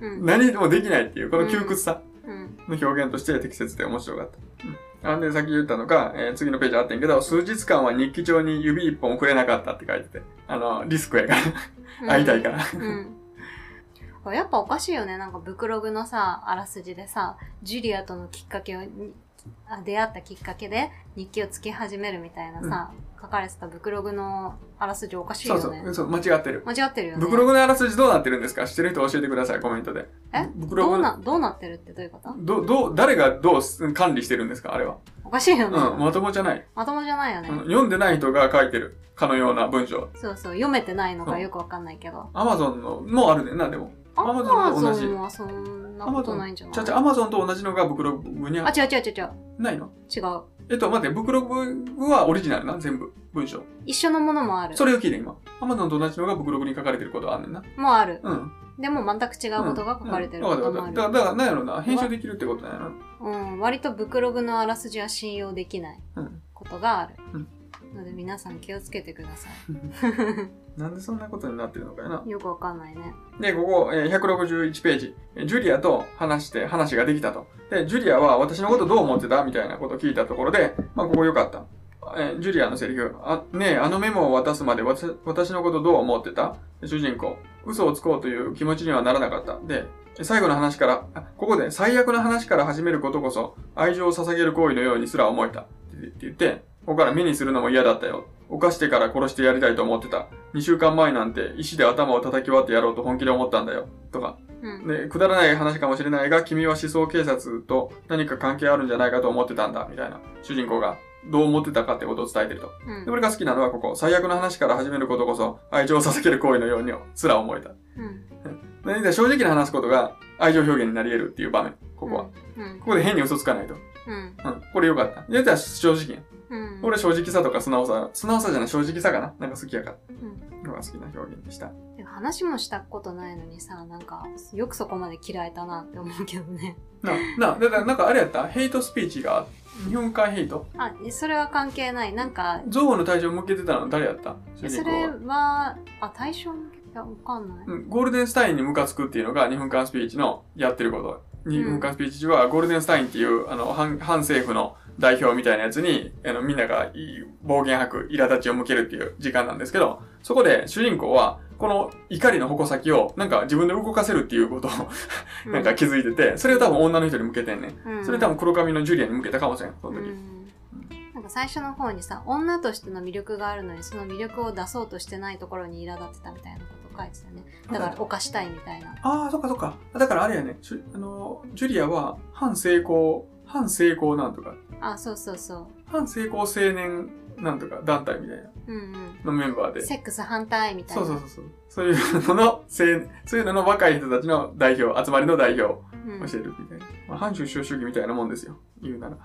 うん。何もできないっていう、この窮屈さうん。の表現として適切で面白かった。うん。あんで、さっき言ったのが、えー次のページあってんけど、数日間は日記帳に指一本触れなかったって書いてて。あの、リスクやから。会いたいから。うん。やっぱおかしいよね。なんかブクログのさ、あらすじでさ、ジュリアとのきっかけを、にあ出会ったきっかけで日記をつけ始めるみたいなさ、書かれてたブクログのあらすじおかしいよね。そうそう、そう、間違ってる。間違ってるよね。ブクログのあらすじどうなってるんですか？知ってる人教えてください、コメントで。え？ブクログのどうな、どうなってるってどういうこと？ど、どう、誰がどう管理してるんですか？あれは。おかしいよね。うん、まともじゃない。まともじゃないよね。うん読んでない人が書いてるかのような文章。そうそう、読めてないのかよくわかんないけど。アマゾンのもあるねんな、でも。アマ Amazon と同じゾンはそんなことないんじゃない？アマゾンと同じのがブクログにあ、は違う違う違う違う。ないの？違う。えっと、待って、ブクログはオリジナルな、全部。文章。一緒のものもある。それを聞いて今。アマゾンと同じのがブクログに書かれてることはあんねんな。もある。うん。でも全く違うことが書かれてるうんこともある。だから、だから、なんやろな、編集できるってことなんやな。うん、割とブクログのあらすじは信用できないうん。ことがある。うんので皆さん気をつけてくださ なんでそんなことになってるのかやな。い。よくわかんないね。で、ここ、えー161ページ。えージュリアと話して、話ができたと。で、ジュリアは私のことどう思ってた？みたいなことを聞いたところで、まあ、ここ良かった。えージュリアのセリフ。あ、ねえ、あのメモを渡すまで私私のことどう思ってた？で主人公。嘘をつこうという気持ちにはならなかった。で、最後の話から、あここで最悪の話から始めることこそ、愛情を捧げる行為のようにすら思えた。って言って、ここから目にするのも嫌だったよ。犯してから殺してやりたいと思ってた。2週間前なんて石で頭を叩き割ってやろうと本気で思ったんだよ。とか。うん。で、くだらない話かもしれないが、君は思想警察と何か関係あるんじゃないかと思ってたんだ。みたいな。主人公がどう思ってたかってことを伝えてると。うんで、俺が好きなのはここ。最悪の話から始めることこそ、愛情を捧げる行為のようにすら思えた。うん。で、正直な話すことが愛情表現になり得るっていう場面。ここは。うん。ここで変に嘘つかないと。うん。うん。これよかった。やったら正直や。うん。俺正直さとか素直さ、素直さじゃない正直さかな。なんか好きやから。うん。のが好きな表現でした。で話もしたことないのにさ、なんか、よくそこまで嫌えたなって思うけどね。な、な、だからなんかあれやった？ヘイトスピーチが、日本海ヘイト？あ、それは関係ない。なんか、憎悪の対象を向けてたの？誰やった？主それは。は、あ、対象向けや、わかんない。うんゴールデンスタインにムカつくっていうのが2分間スピーチのやってること。2分間スピーチはゴールデンスタインっていうあの反反政府の代表みたいなやつにあのみんながいい暴言吐く苛立ちを向けるっていう時間なんですけど、そこで主人公はこの怒りの矛先をなんか自分で動かせるっていうことをうなんか気づいてて、それを多分女の人に向けてんねん。うん。それ多分黒髪のジュリアに向けたかもしれん、その時。うん。なんか最初の方にさ女としての魅力があるのにその魅力を出そうとしてないところに苛立ってたみたいなこと書いてたね。だから犯したいみたいな。ああ、そっかそっか。だからあれやね、あの、ジュリアは反成功、反成功なんとか、あそうそうそう反成功青年なんとか団体みたいなうんのメンバーで。うんセックス反対みたいなそうそうそうそう。そういうのの、青そういうのの若い人たちの代表、集まりの代表をうん教えるみたいな。まあ、反出生主義みたいなもんですよ。言うなら。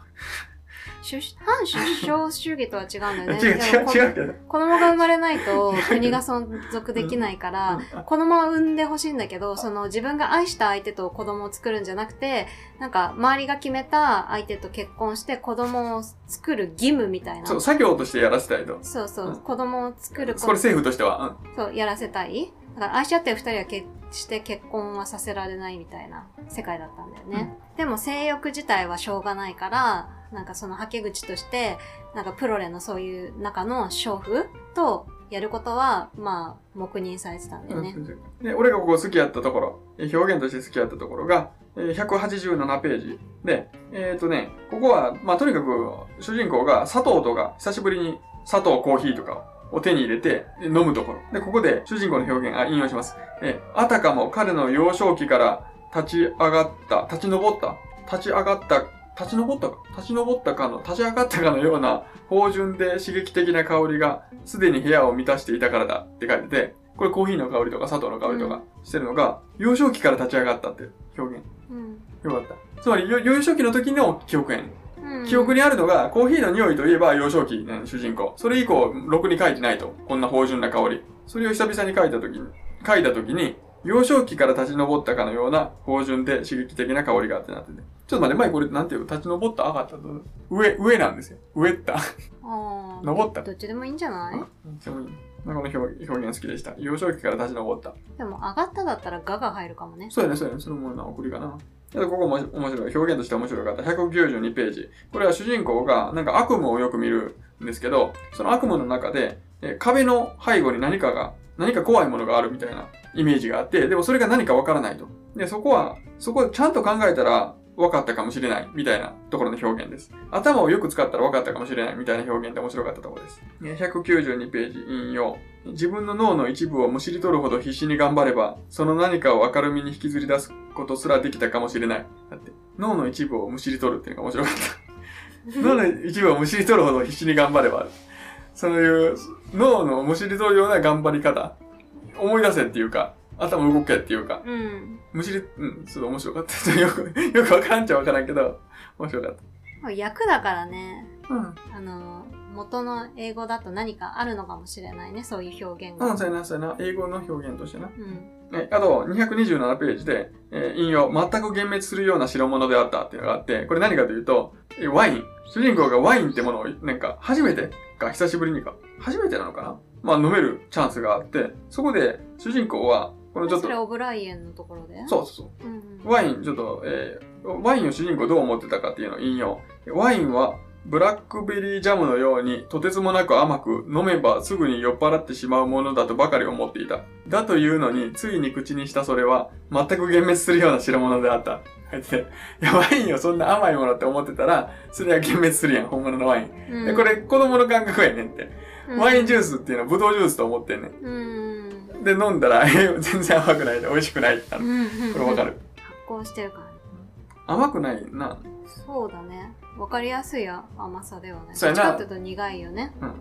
出反出生主義とは違うんだよね 違う違う違うけど。子供が生まれないと 国が存続できないから、うん子供は産んでほしいんだけど、その自分が愛した相手と子供を作るんじゃなくて、なんか周りが決めた相手と結婚して子供を作る義務みたいな。そう、作業としてやらせたいと。そうそう、うん子供を作るこれ政府としては。そう、やらせたい。だから愛し合ってる二人は決して結婚はさせられないみたいな世界だったんだよね。でも性欲自体はしょうがないから、なんかそのはけ口として、なんかプロレのそういう中の娼婦とやることは、まあ、黙認されてたんだよね。で、俺がここ好きやったところ、表現として好きやったところが、187ページで、えっ、とね、ここは、まあ、とにかく、主人公が砂糖とか、久しぶりに砂糖、コーヒーとかを手に入れて飲むところ。で、ここで主人公の表現、あ、引用します。えあたかも彼の幼少期から立ち上がった、立ち上った、立ち上がった、立ち上ったか立ち上ったかの、立ち上がったかのような、芳醇で刺激的な香りが、すでに部屋を満たしていたからだって書いてて、これコーヒーの香りとか砂糖の香りとかしてるのが、幼少期から立ち上がったって表現。うんよかった。つまり、よ幼少期の時の記憶やねん。うん記憶にあるのが、コーヒーの匂いといえば幼少期ね、主人公。それ以降、ろくに書いてないと。こんな芳醇な香り。それを久々に書いた時に、書いた時に、幼少期から立ち上ったかのような芳醇で刺激的な香りがあってなってて。ちょっと待って、前これなんていうの立ち上った上がったと。上、上なんですよ。上った。あー 登ったどっちでもいいんじゃない、めっちゃいい。なんかこの表表現好きでした。幼少期から立ち上った。でも上がっただったらガが入るかもね。そうやね、そうやね。そのものな送りかな。でここも面白い。表現として面白かった。192ページ。これは主人公がなんか悪夢をよく見るんですけど、その悪夢の中で、え壁の背後に何かが、何か怖いものがあるみたいなイメージがあって、でもそれが何かわからないと。で、そこは、そこちゃんと考えたら分かったかもしれないみたいなところの表現です。頭をよく使ったら分かったかもしれないみたいな表現で面白かったところです。え192ページ引用。自分の脳の一部をむしり取るほど必死に頑張れば、その何かを明るみに引きずり出すことすらできたかもしれない。だって、脳の一部をむしり取るっていうのが面白かった。脳の一部をむしり取るほど必死に頑張れば、そういう脳のむしり取るような頑張り方、思い出せっていうか、頭動けっていうか、うん。むしり、うん、すごい面白かった。よく、よくわからんちゃわからんけど、面白かっ役だからね、た。うん。あの、元の英語だと何かあるのかもしれないね、そういう表現が。うん、そうやな、そうやな。英語の表現としてな。うん。はい、あと、227ページで、えー引用、全く幻滅するような代物であったっていうのがあって、これ何かというと、えワイン。主人公がワインってものを、なんか、初めてか、久しぶりにか、初めてなのかな？まあ、飲めるチャンスがあって、そこで、主人公は、このちょっとそれ、オブライエンのところで？そうそうそう。う。うんうん、ワイン、ちょっと、えーワインを主人公どう思ってたかっていうのを引用。ワインは、ブラックベリージャムのように、とてつもなく甘く、飲めばすぐに酔っ払ってしまうものだとばかり思っていた。だというのに、ついに口にしたそれは、全く幻滅するような代物であった。入ってて、いや、ワインをそんな甘いものって思ってたら、それは幻滅するやん、本物のワイン。うんで、これ、子供の感覚やねんって。ワインジュース。スっていうのは、ブドウジュースと思ってんねうん。ん。で、飲んだら、え 全然甘くないで、美味しくないってなる。うんうん。これわかる。発酵してるからね。甘くないな。そうだね。わかりやすいや甘さではね。そうやなちかっと苦いよね。うん。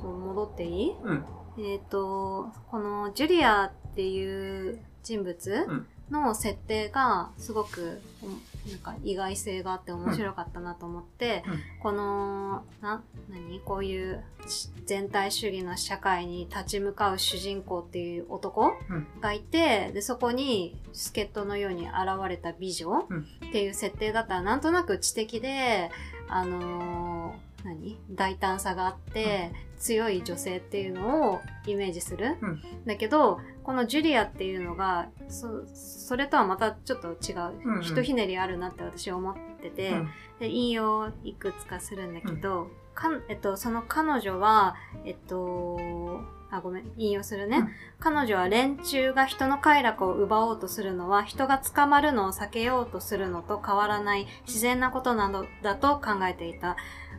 そう、戻っていい？うん。えっ、と、このジュリアっていう人物うん。の設定がすごく、おなんか意外性があって面白かったなと思って、うん。この、な、何？こういうし全体主義の社会に立ち向かう主人公っていう男うん。がいて、で、そこに助っ人のように現れた美女うん。っていう設定だったらなんとなく知的で、あのー何？大胆さがあって、強い女性っていうのをイメージする、うん。だけどこのジュリアっていうのがそそれとはまたちょっと違う、うんうんひとひねりあるなって私は思ってて、うんで引用をいくつかするんだけど、かんえっと、その彼女は、えっと、あ、ごめん、引用するね。うん彼女は連中が人の快楽を奪おうとするのは、人が捕まるのを避けようとするのと変わらない自然なことなのだと考えていた。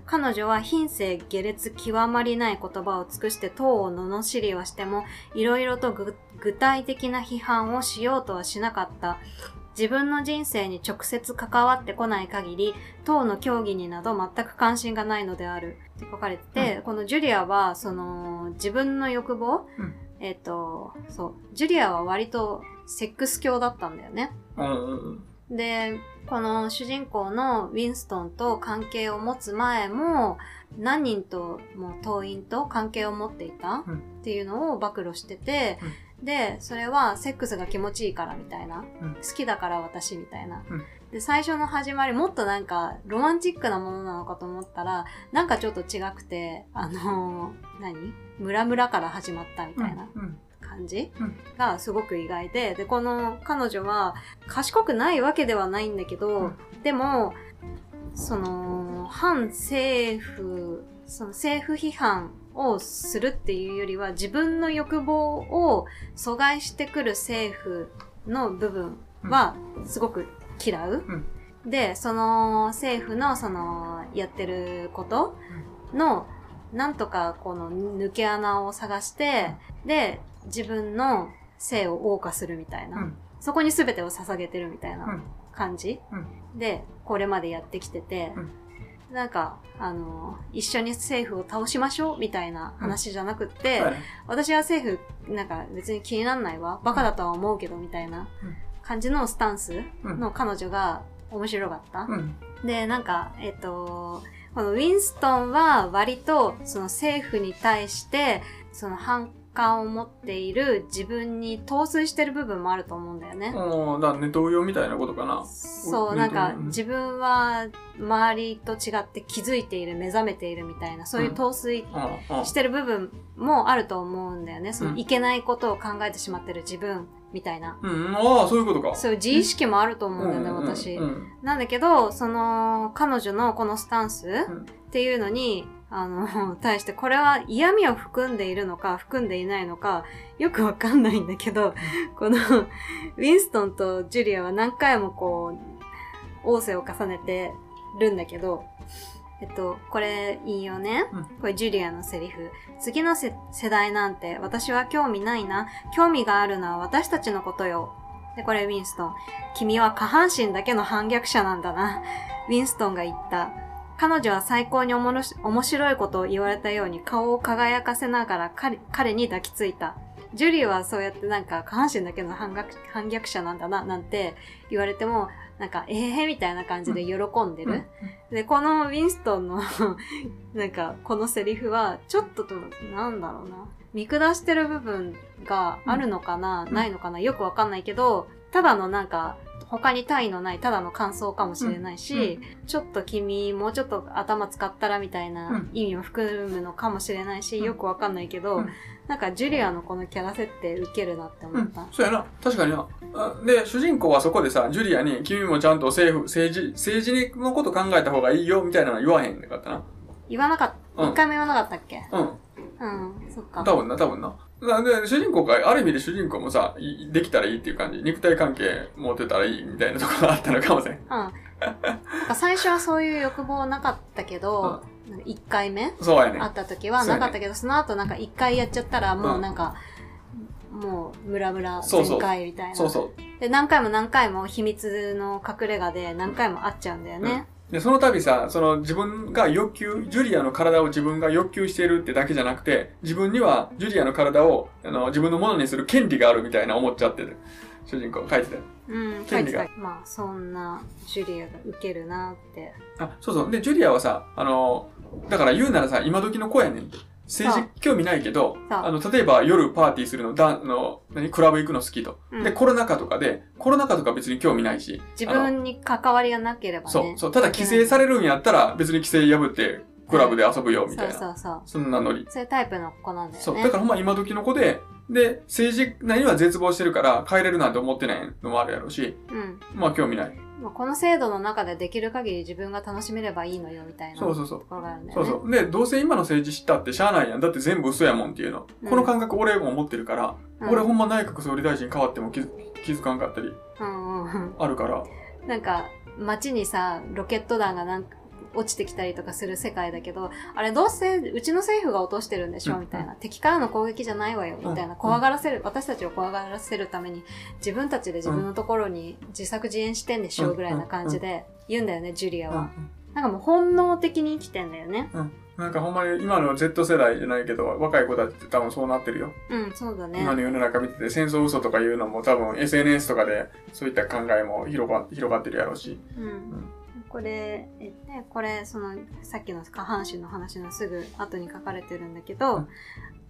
彼女は品性下劣極まりない言葉を尽くして党を罵りはしても、いろいろとぐ具体的な批判をしようとはしなかった。自分の人生に直接関わってこない限り、党の競技になど全く関心がないのであるって書かれてて、このジュリアは、その、自分の欲望、うんえっ、と、そう、ジュリアは割とセックス教だったんだよね。うん。で、この主人公のウィンストンと関係を持つ前も、何人とも党員と関係を持っていたうん。っていうのを暴露してて、で、それはセックスが気持ちいいからみたいな、うん。好きだから私みたいな。うん。で、最初の始まりもっとなんかロマンチックなものなのかと思ったら、なんかちょっと違くて、あのー何？ムラムラから始まったみたいな。うん。感じうん。がすごく意外で、で、この彼女は賢くないわけではないんだけど、うん。でも、その、反政府、その政府批判をするっていうよりは、自分の欲望を阻害してくる政府の部分はすごく嫌う。で、その政府のそのやってることの、なんとかこの抜け穴を探して、で、自分の性を謳歌するみたいな。うん。そこに全てを捧げてるみたいなうん。感じ、うん。で、これまでやってきてて、なんか、あの、一緒に政府を倒しましょうみたいな話じゃなくって、はい。私は政府、なんか別に気になんないわ。バカだとは思うけど、みたいなうん。感じのスタンスうん。の彼女が面白かった。うん。で、なんか、えっと、このウィンストンは割とその政府に対してその反感を持っている自分に陶酔してる部分もあると思うんだよね。うん。だからネトウヨみたいなことかな。そう、うんなんかうん自分は周りと違って気づいている、目覚めているみたいな、そういう陶酔してる部分もあると思うんだよね。そのうんいけないことを考えてしまってる自分みたいな。うん。ああ、そういうことか。そういう自意識もあると思うんだよね、うん私。うん。なんだけど、その、彼女のこのスタンスんっていうのに、あの、対して、これは嫌味を含んでいるのか、含んでいないのか、よくわかんないんだけど、この、ウィンストンとジュリアは何回もこう、仰せを重ねてるんだけど、えっと、これ引用ね。うんこれジュリアのセリフ。次のせ世代なんて私は興味ないな。興味があるのは私たちのことよ。で、これウィンストン。君は下半身だけの反逆者なんだな。ウィンストンが言った。彼女は最高におもろし面白いことを言われたように顔を輝かせながら彼彼に抱きついた。ジュリーはそうやってなんか下半身だけの反逆反逆者なんだななんて言われてもなんかええー、みたいな感じで喜んでる。で、このウィンストンの なんかこのセリフはちょっととなんだろうな。見下してる部分があるのかな、うんないのかなよくわかんないけど、ただのなんか他に他意のないただの感想かもしれないし、ちょっと君もうちょっと頭使ったらみたいな意味を含むのかもしれないし、うんよくわかんないけど、うんなんかジュリアのこのキャラ設定受けるなって思うんった。。そうやな。確かにな。あで、主人公はそこでさ、ジュリアに、君もちゃんと政府、政治、政治のこと考えた方がいいよ、みたいなの言わへんかったな。言わなかった。うん一回も言わなかったっけ？うん。うん、そっか。多分な、多分な。なんで、主人公が、ある意味で主人公もさ、いできたらいいっていう感じ。肉体関係持ってたらいいみたいなところがあったのかもしれん。うん。なんか最初はそういう欲望なかったけど、なんか一回目そうやね会った時はなかったけど、その後なんか一回やっちゃったらもうなんか、もうムラムラ全開みたいな。そうそう。で、何回も何回も秘密の隠れ家で何回も会っちゃうんだよね。で、その度さ、その自分が欲求、ジュリアの体を自分が欲求しているってだけじゃなくて、自分にはジュリアの体をあの自分のものにする権利があるみたいな思っちゃってる。主人公が書いてたよ。うん、書権利がいてた。まあ、そんなジュリアが受けるなって。あ、そうそう。で、ジュリアはさ、あの、だから言うならさ、今時の子やねんって。政治興味ないけど、そうあの、例えば夜パーティーするの、だ、あの、何、クラブ行くの好きと。うんで、コロナ禍とかで、コロナ禍とか別に興味ないし。自分に関わりがなければね。そう、そう。ただ規制されるんやったら、別に規制破って、クラブで遊ぶよ、みそうたいな。そうそう。そんなノリ。そういうタイプの子なんだよね。そう。だからほんま今時の子で、で、政治内には絶望してるから帰れるなんて思ってないのもあるやろうし、うん。まあ興味ない。まあ、この制度の中でできる限り自分が楽しめればいいのよみたいなとそうそうそう。ころがあるんだよね。そうそう。で、どうせ今の政治知ったってしゃあないやん。だって全部嘘やもんっていうの。うんこの感覚俺も持ってるから、うん俺ほんま内閣総理大臣変わっても気づ気づかんかったりうんうんうん。あるから。なんか街にさロケット弾がなんか落ちてきたりとかする世界だけどあれどうせうちの政府が落としてるんでしょ、うん。みたいな。敵からの攻撃じゃないわよみたいな。うん。怖がらせる私たちを怖がらせるために自分たちで自分のところに自作自演してんでしょうんぐらいな感じで言うんだよねジュリアは、うんなんかもう本能的に生きてんだよね。なんかほんまに今の Z 世代じゃないけど、若い子たちって多分そうなってるよ。うんそうだね。今の世の中見てて戦争嘘とかいうのも多分 SNS とかでそういった考えも広が広がってるやろうし。うんこれ、えね、これ、その、さっきの下半身の話のすぐ後に書かれてるんだけど、うん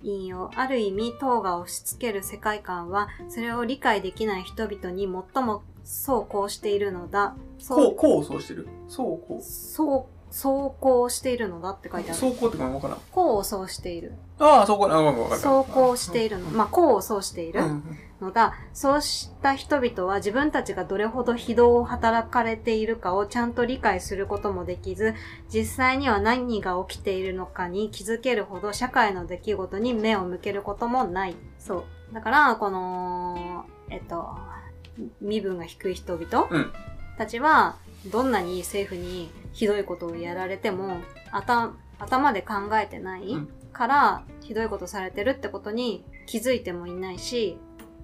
引用、ある意味、党が押し付ける世界観は、それを理解できない人々に最もそうこうしているのだ。そう、こうそうしてる？そうこそう、そうこうしているのだって書いてう。ある。そうこうってかもわからん。こうをそうしている。ああ、そうこう、あ、わかった。そうこうしているの。まあ、こうをそうしている。うんのだ、そうした人々は自分たちがどれほど非道を働かれているかをちゃんと理解することもできず、実際には何が起きているのかに気づけるほど社会の出来事に目を向けることもない。そう。だから、この、えっと、身分が低い人々うんたちは、どんなに政府にひどいことをやられても、頭頭で考えてないうんから、ひどいことされてるってことに気づいてもいないし、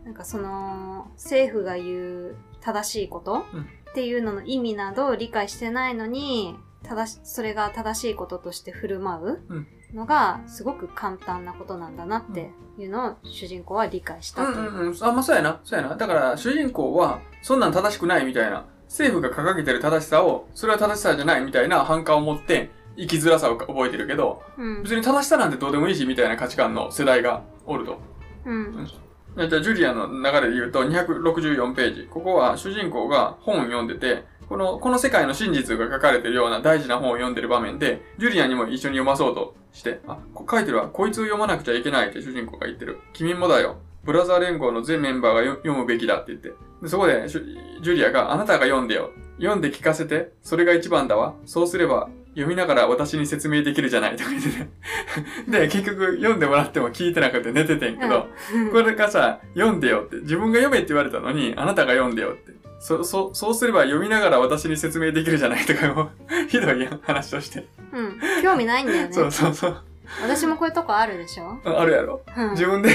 なんかその、政府が言う正しいことうんっていうのの意味などを理解してないのに、正し、それが正しいこととして振る舞ううんのが、すごく簡単なことなんだなっていうのを主人公は理解したと。うんうんうん。あ、まあそうやな。そうやな。だから主人公はそんなん正しくないみたいな。政府が掲げてる正しさを、それは正しさじゃないみたいな反感を持って生きづらさを覚えてるけど、うん。別に正しさなんてどうでもいいしみたいな価値観の世代がおると。うん。じゃあ、ジュリアの流れで言うと、264ページ。ここは主人公が本を読んでて、この、この世界の真実が書かれてるような大事な本を読んでる場面で、ジュリアにも一緒に読まそうとして、あ、こ書いてるわ。こいつを読まなくちゃいけないって主人公が言ってる。君もだよ。ブラザー連合の全メンバーがよ読むべきだって言って。でそこで、ジュリアが、あなたが読んでよ。読んで聞かせて。それが一番だわ。そうすれば、読みながら私に説明できるじゃないとか言ってて。で、結局読んでもらっても聞いてなくて寝ててんけど、これがさ、読んでよって、自分が読めって言われたのに、あなたが読んでよって。そ、そ、そうすれば読みながら私に説明できるじゃないとかも、ひどい話として。うん。興味ないんだよね。そうそうそう。私もこういうとこあるでしょ？ああるやろ。うん。自分で、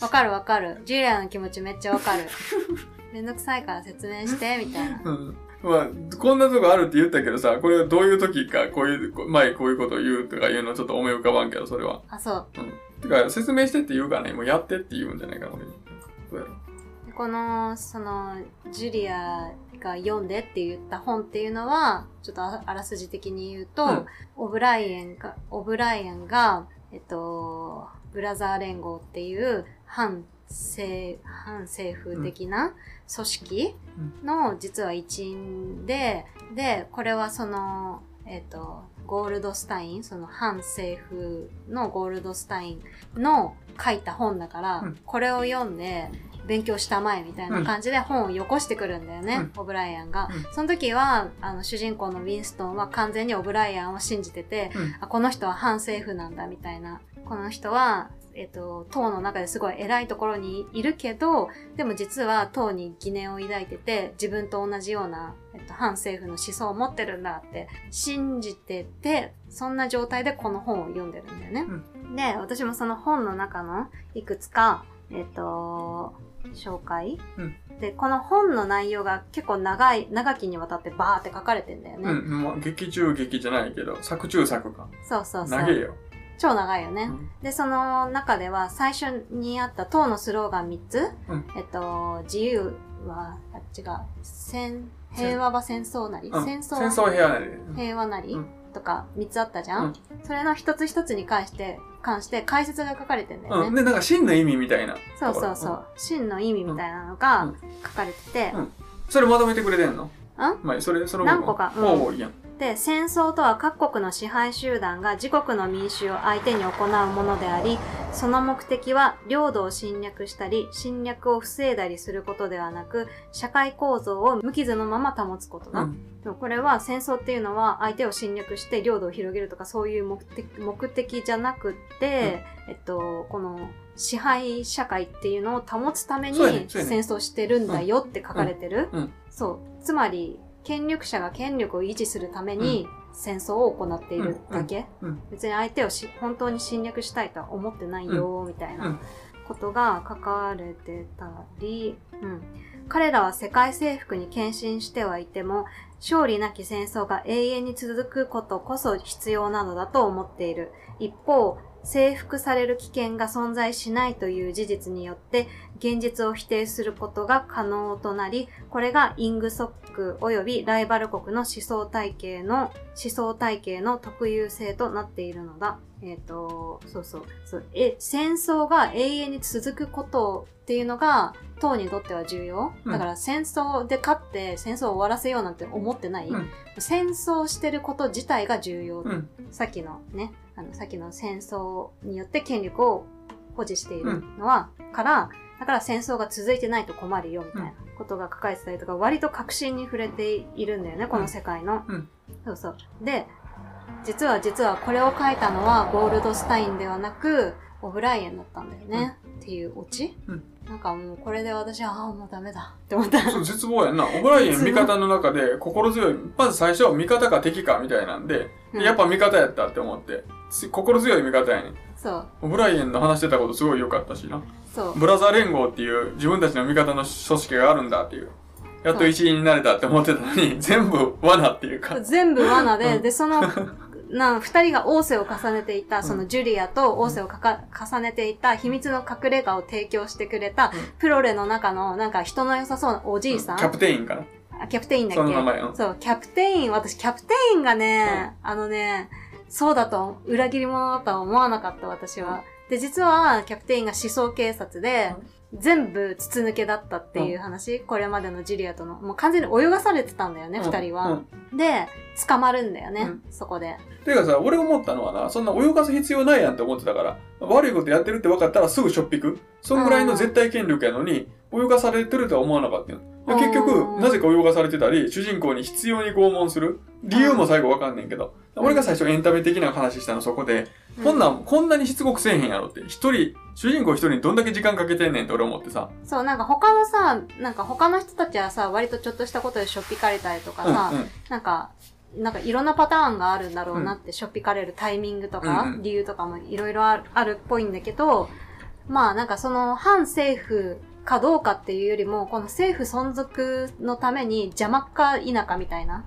わかるわかる。ジュリアの気持ちめっちゃわかる。めんどくさいから説明して、みたいな。うん。まあ、こんなとこあるって言ったけどさ、これはどういう時か、こういう、こ前こういうことを言うとかいうのちょっと思い浮かばんけど、それは。あ、そう。てか、説明してって言うからね、もうやってって言うんじゃないかな、俺に。どうやろでこの、その、ジュリアが読んでって言った本っていうのは、ちょっとああらすじ的に言うと、うんオブライエンが、オブライエンが、えっと、ブラザー連合っていう反政、反政府的な組織の実は一員で、で、これはその、えっと、ゴールドスタイン、その反政府のゴールドスタインの書いた本だから、うん。これを読んで勉強したまえみたいな感じで本をよこしてくるんだよね、オブライアンが。うん。その時は、あの、主人公のウィンストンは完全にオブライアンを信じてて、うん。あ、この人は反政府なんだみたいな。この人は、えっと、党の中ですごい偉いところにいるけど、でも実は党に疑念を抱いてて、自分と同じような、えっと、反政府の思想を持ってるんだって信じてて、そんな状態でこの本を読んでるんだよね。で、私もその本の中のいくつか、えっと、紹介、うんで、この本の内容が結構長い、長きにわたってバーって書かれてんだよね。うん、もう劇中劇じゃないけど、作中作か。そうそうそう。長えよ。超長いよね。うん。で、その中では最初にあった党のスローガン3つ、うん。えっと、自由は、あ違う、戦、平和は戦争なり、うん。戦争戦争部屋ね。平和なり、うん。とか3つあったじゃん、うん。それの一つ一つに関して、関して解説が書かれてんだよね。うん。で、なんか真の意味みたいな。そうそうそう。真の意味みたいなのがうん。書かれてて、うん。それまとめてくれてんの？ん？まあ、それ、その何個か。うん。おお、いいやん。で、戦争とは各国の支配集団が自国の民衆を相手に行うものであり、その目的は領土を侵略したり、侵略を防いだりすることではなく、社会構造を無傷のまま保つことだ。うん。でもこれは戦争っていうのは相手を侵略して領土を広げるとかそういう目的目的じゃなくって、えっと、この支配社会っていうのを保つために戦争してるんだよって書かれてる。うんうんそう。つまり、権力者が権力を維持するために戦争を行っているだけ。別に相手をし本当に侵略したいとは思ってないよ、みたいうんなことが書かれてたり、うん。彼らは世界征服に献身してはいても、勝利なき戦争が永遠に続くことこそ必要なのだと思っている。一方、征服される危険が存在しないという事実によって、現実を否定することが可能となり、これがイングソック及びライバル国の思想体系の、思想体系の特有性となっているのだ。えっ、と、そうそうそう。え、戦争が永遠に続くことっていうのが、党にとっては重要？うんだから戦争で勝って戦争を終わらせようなんて思ってない？うん戦争してること自体が重要。うん。さっきのね、あの、さっきの戦争によって権力を保持しているのは、から、だから戦争が続いてないと困るよ、みたいなことが書かれてたりとか、割と確信に触れているんだよね、この世界の。うんそうそう。で、実は実はこれを書いたのはゴールドスタインではなく、オブライエンだったんだよね。っていうオチ、うんなんかもうこれで私は、ああ、もうダメだって思った。そう、絶望やんな。オブライエン味方の中で心強い。まず最初は味方か敵かみたいなんで、うんやっぱ味方やったって思って。つ心強い味方やねん。そう、オブライエンの話してたことすごい良かったしな。そう。ブラザー連合っていう自分たちの味方の組織があるんだっていう。やっと一員になれたって思ってたのに、全部罠っていうか。全部罠で、うんで、その、な、二人が王政を重ねていた、そのジュリアと王政をかか重ねていた秘密の隠れ家を提供してくれた、うん。プロレの中のなんか人の良さそうなおじいさん。キャプテインかな？あキャプテインだっけ？その名前。うん。そう、キャプテイン、私キャプテインがね、あのね、そうだと、裏切り者だとは思わなかった私は。で、実は、キャプテインが思想警察で、全部筒抜けだったっていう話、これまでのジュリアとの。もう完全に泳がされてたんだよね、二、人は。うんで、捕まるんだよね、うんそこで。てかさ、俺思ったのはな、そんな泳がす必要ないやんって思ってたから、悪いことやってるって分かったらすぐしょっぴく。そんぐらいの絶対権力やのに、泳がされてるとは思わなかったよ。で結う局、んなぜか泳がされてたり、主人公に必要に拷問する。理由も最後分かんねんけど。俺が最初エンタメ的な話したのそこで、こんなん、こんなにしつこくせえへんやろって。一人、主人公一人にどんだけ時間かけてんねんって俺思ってさ。そう、なんか他のさ、なんか他の人たちはさ、割とちょっとしたことでしょっぴかれたりとかさ、うんうんなんか、なんかいろんなパターンがあるんだろうなって、しょっぴかれるタイミングとか、うんうん理由とかもいろいろあるっぽいんだけど、まあなんかその反政府かどうかっていうよりも、この政府存続のために邪魔か否かみたいな。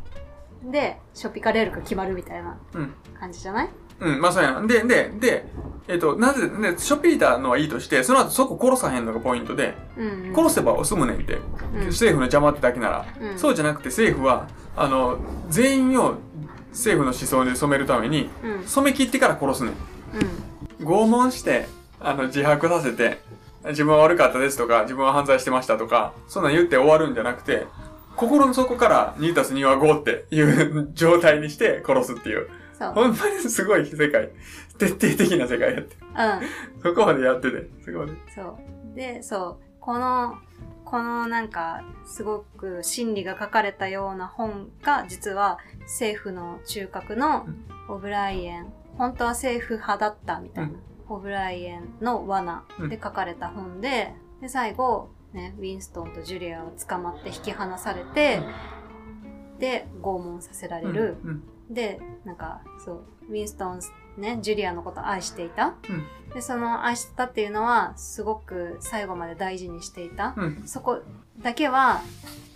で、しょっぴかれるか決まるみたいなうん。感じじゃない？うん、まあそうやな。で、で、で、えっ、と、なぜ、ね、しょっぴいたのはいいとして、その後そこ殺さへんのがポイントで、うん、うん。殺せば済むねんって。うん政府の邪魔ってだけなら。うんそうじゃなくて政府は、あの、全員を政府の思想に染めるために、うん。染め切ってから殺すねん。うん。拷問して、あの、自白させて、自分は悪かったですとか、自分は犯罪してましたとか、そんなん言って終わるんじゃなくて、心の底から2たす2は5っていう状態にして殺すっていう。そう。ほんまにすごい世界。徹底的な世界やって。うん。そこまでやってて、すごい。そう。で、そう。この、このなんか、すごく真理が書かれたような本が、実は政府の中核のオブライエン、本当は政府派だったみたいな、うんオブライエンの罠で書かれた本で、で、最後、ね、ウィンストンとジュリアを捕まって引き離されて、で、拷問させられる。うん。で、なんか、そう、ウィンストン、ね、ジュリアのことを愛していた。で、その愛してたっていうのは、すごく最後まで大事にしていた。うん。うん。そこだけは、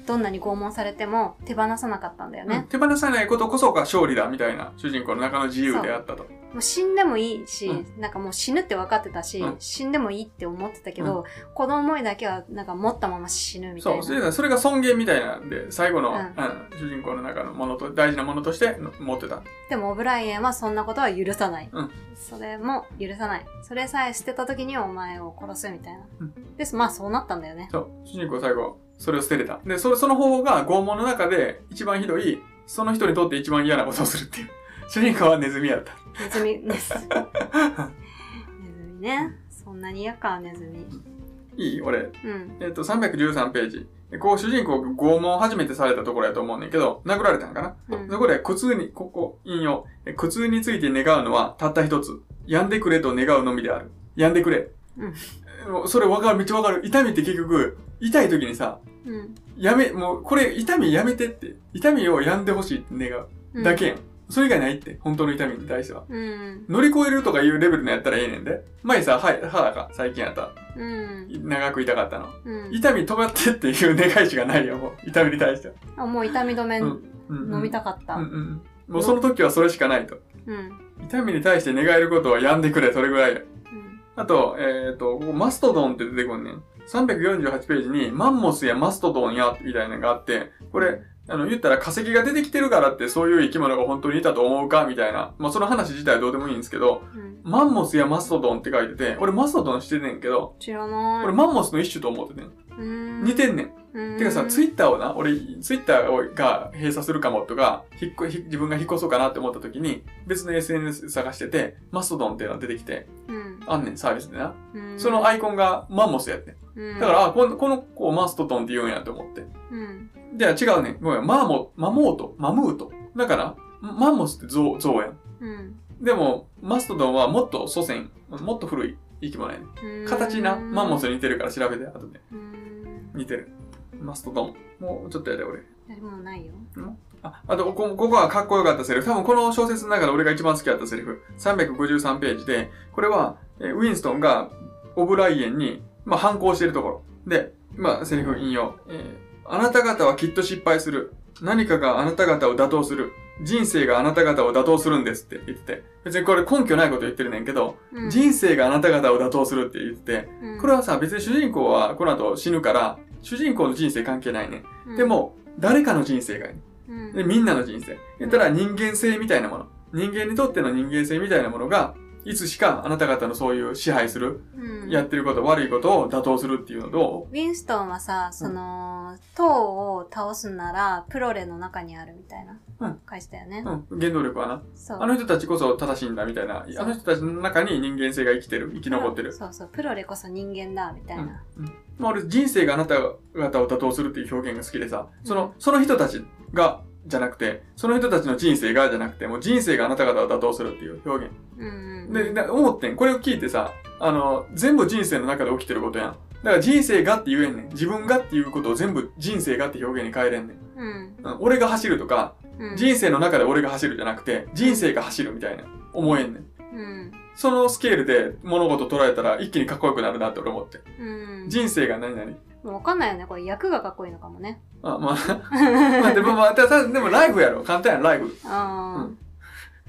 どんなに拷問されても手放さなかったんだようんね。手放さないことこそが勝利だみたいな主人公の中の自由であったと。もう死んでもいいし、うなんかもう死ぬって分かってたし、うん死んでもいいって思ってたけど、この思いだけはなんか持ったまま死ぬみたそ、いうな。それがそれが尊厳みたいなんで、最後の、うんうん主人公の中のものと、大事なものとしての持ってた。でもオブライエンはそんなことは許さない。うんそれも許さない。それさえ捨てた時にお前を殺すみたいな。うんです。まあそうなったんだよね。そう、主人公最後、それを捨てれた。で、そその方法が拷問の中で一番ひどいその人にとって一番嫌なことをするっていう。主人公はネズミやった。ネズミ、ネ ズネズミね。そんなに嫌か、ネズミ。いい俺。うん。えっ、と、313ページ。でこう、主人公拷問を初めてされたところやと思うねんけど、殴られたんかな、うんそこで苦痛に、ここ、引用。え苦痛について願うのはたった一つ。病んでくれと願うのみである。病んでくれ。うんもうそれわかる、めっちゃわかる。痛みって結局、痛い時にさ、うん。やめ、もう、これ、痛みやめてって。痛みを病んでほしいって願う。うんだけやん。それ以外ないって。本当の痛みに対しては。うん。乗り越えるとかいうレベルのやったらええねんで。前さ、はい、肌が最近やった。うん。長く痛かったの。うん。痛み止まってっていう願いしかないよ、もう。痛みに対しては。あ、もう痛み止め飲みたかった。うんうん。もうその時はそれしかないと。うん。痛みに対して願えることはやんでくれ、それぐらいや。うん。あと、えっ、と、ここマストドンって出てくんねん。348ページにマンモスやマストドンや、みたいなのがあって、これ、あの、言ったら化石が出てきてるからってそういう生き物が本当にいたと思うかみたいな。まあ、その話自体はどうでもいいんですけど、うん。マンモスやマストドンって書いてて、俺マストドンしてんねんけど、知らない。俺マンモスの一種と思っててん。うん。似てんねん。うん。てかさ、ツイッターをな、俺、ツイッターをが閉鎖するかもとか、引っこひ自分が引っ越そうかなって思った時に、別の SNS 探してて、マストドンっていうのが出てきて、うん。あんねん、サービスでな。うん。そのアイコンがマンモスやってん。うん、だから、あ、この、この子をマストドンって言うんやと思って。うん。じゃあ違うねん。ごめん、マーモ、マモート、マムート。だから、マンモスってゾウ、ゾウやん。うん。でも、マストドンはもっと祖先、もっと古い生き物やねん。うん。形な、マンモスに似てるから調べて、後で。うん。似てる。マストドン。もうちょっとやで、俺。でもないよ。あ、あと、こここはかっこよかったセリフ。多分この小説の中で俺が一番好きだったセリフ。353ページで、これは、えーウィンストンがオブライエンに、まあ、反抗しているところ。で、まあ、セリフ引用。えーあなた方はきっと失敗する。何かがあなた方を打倒する。人生があなた方を打倒するんですって言ってて。別にこれ根拠ないこと言ってるねんけど、うん。人生があなた方を打倒するって言ってて、うんこれはさ、別に主人公はこの後死ぬから、主人公の人生関係ないねん。で、も、誰かの人生がいい。うん。で、みんなの人生。言ったら人間性みたいなもの。人間にとっての人間性みたいなものが、いつしかあなた方のそういう支配する、うん、やってること、悪いことを打倒するっていうのと、ウィンストンはさ、その、塔を倒すなら、プロレの中にあるみたいな、うん返したよね。うん、原動力はな。そう。あの人たちこそ正しいんだみたいな。あの人たちの中に人間性が生きてる、生き残ってる。そうそう、プロレこそ人間だ、みたいな。まあ俺、人生があなた方を打倒するっていう表現が好きでさ、その、その人たちが、じゃなくて、その人たちの人生がじゃなくて、もう人生があなた方を打倒するっていう表現。うんうん。で、で思ってん。これを聞いてさ、あの、全部人生の中で起きてることやん。だから人生がって言えんねん。自分がっていうことを全部人生がって表現に変えれんねん。うん。うん、俺が走るとか、うん。人生の中で俺が走るじゃなくて、人生が走るみたいな、思えんねん。うん。そのスケールで物事捉えたら一気にかっこよくなるなって俺思って。うん。人生が何々もうわかんないよね。これ役がかっこいいのかもね。あ、まあ、まあ、でもまあ、ただでもライブやろ。簡単やろ、ライブ。あ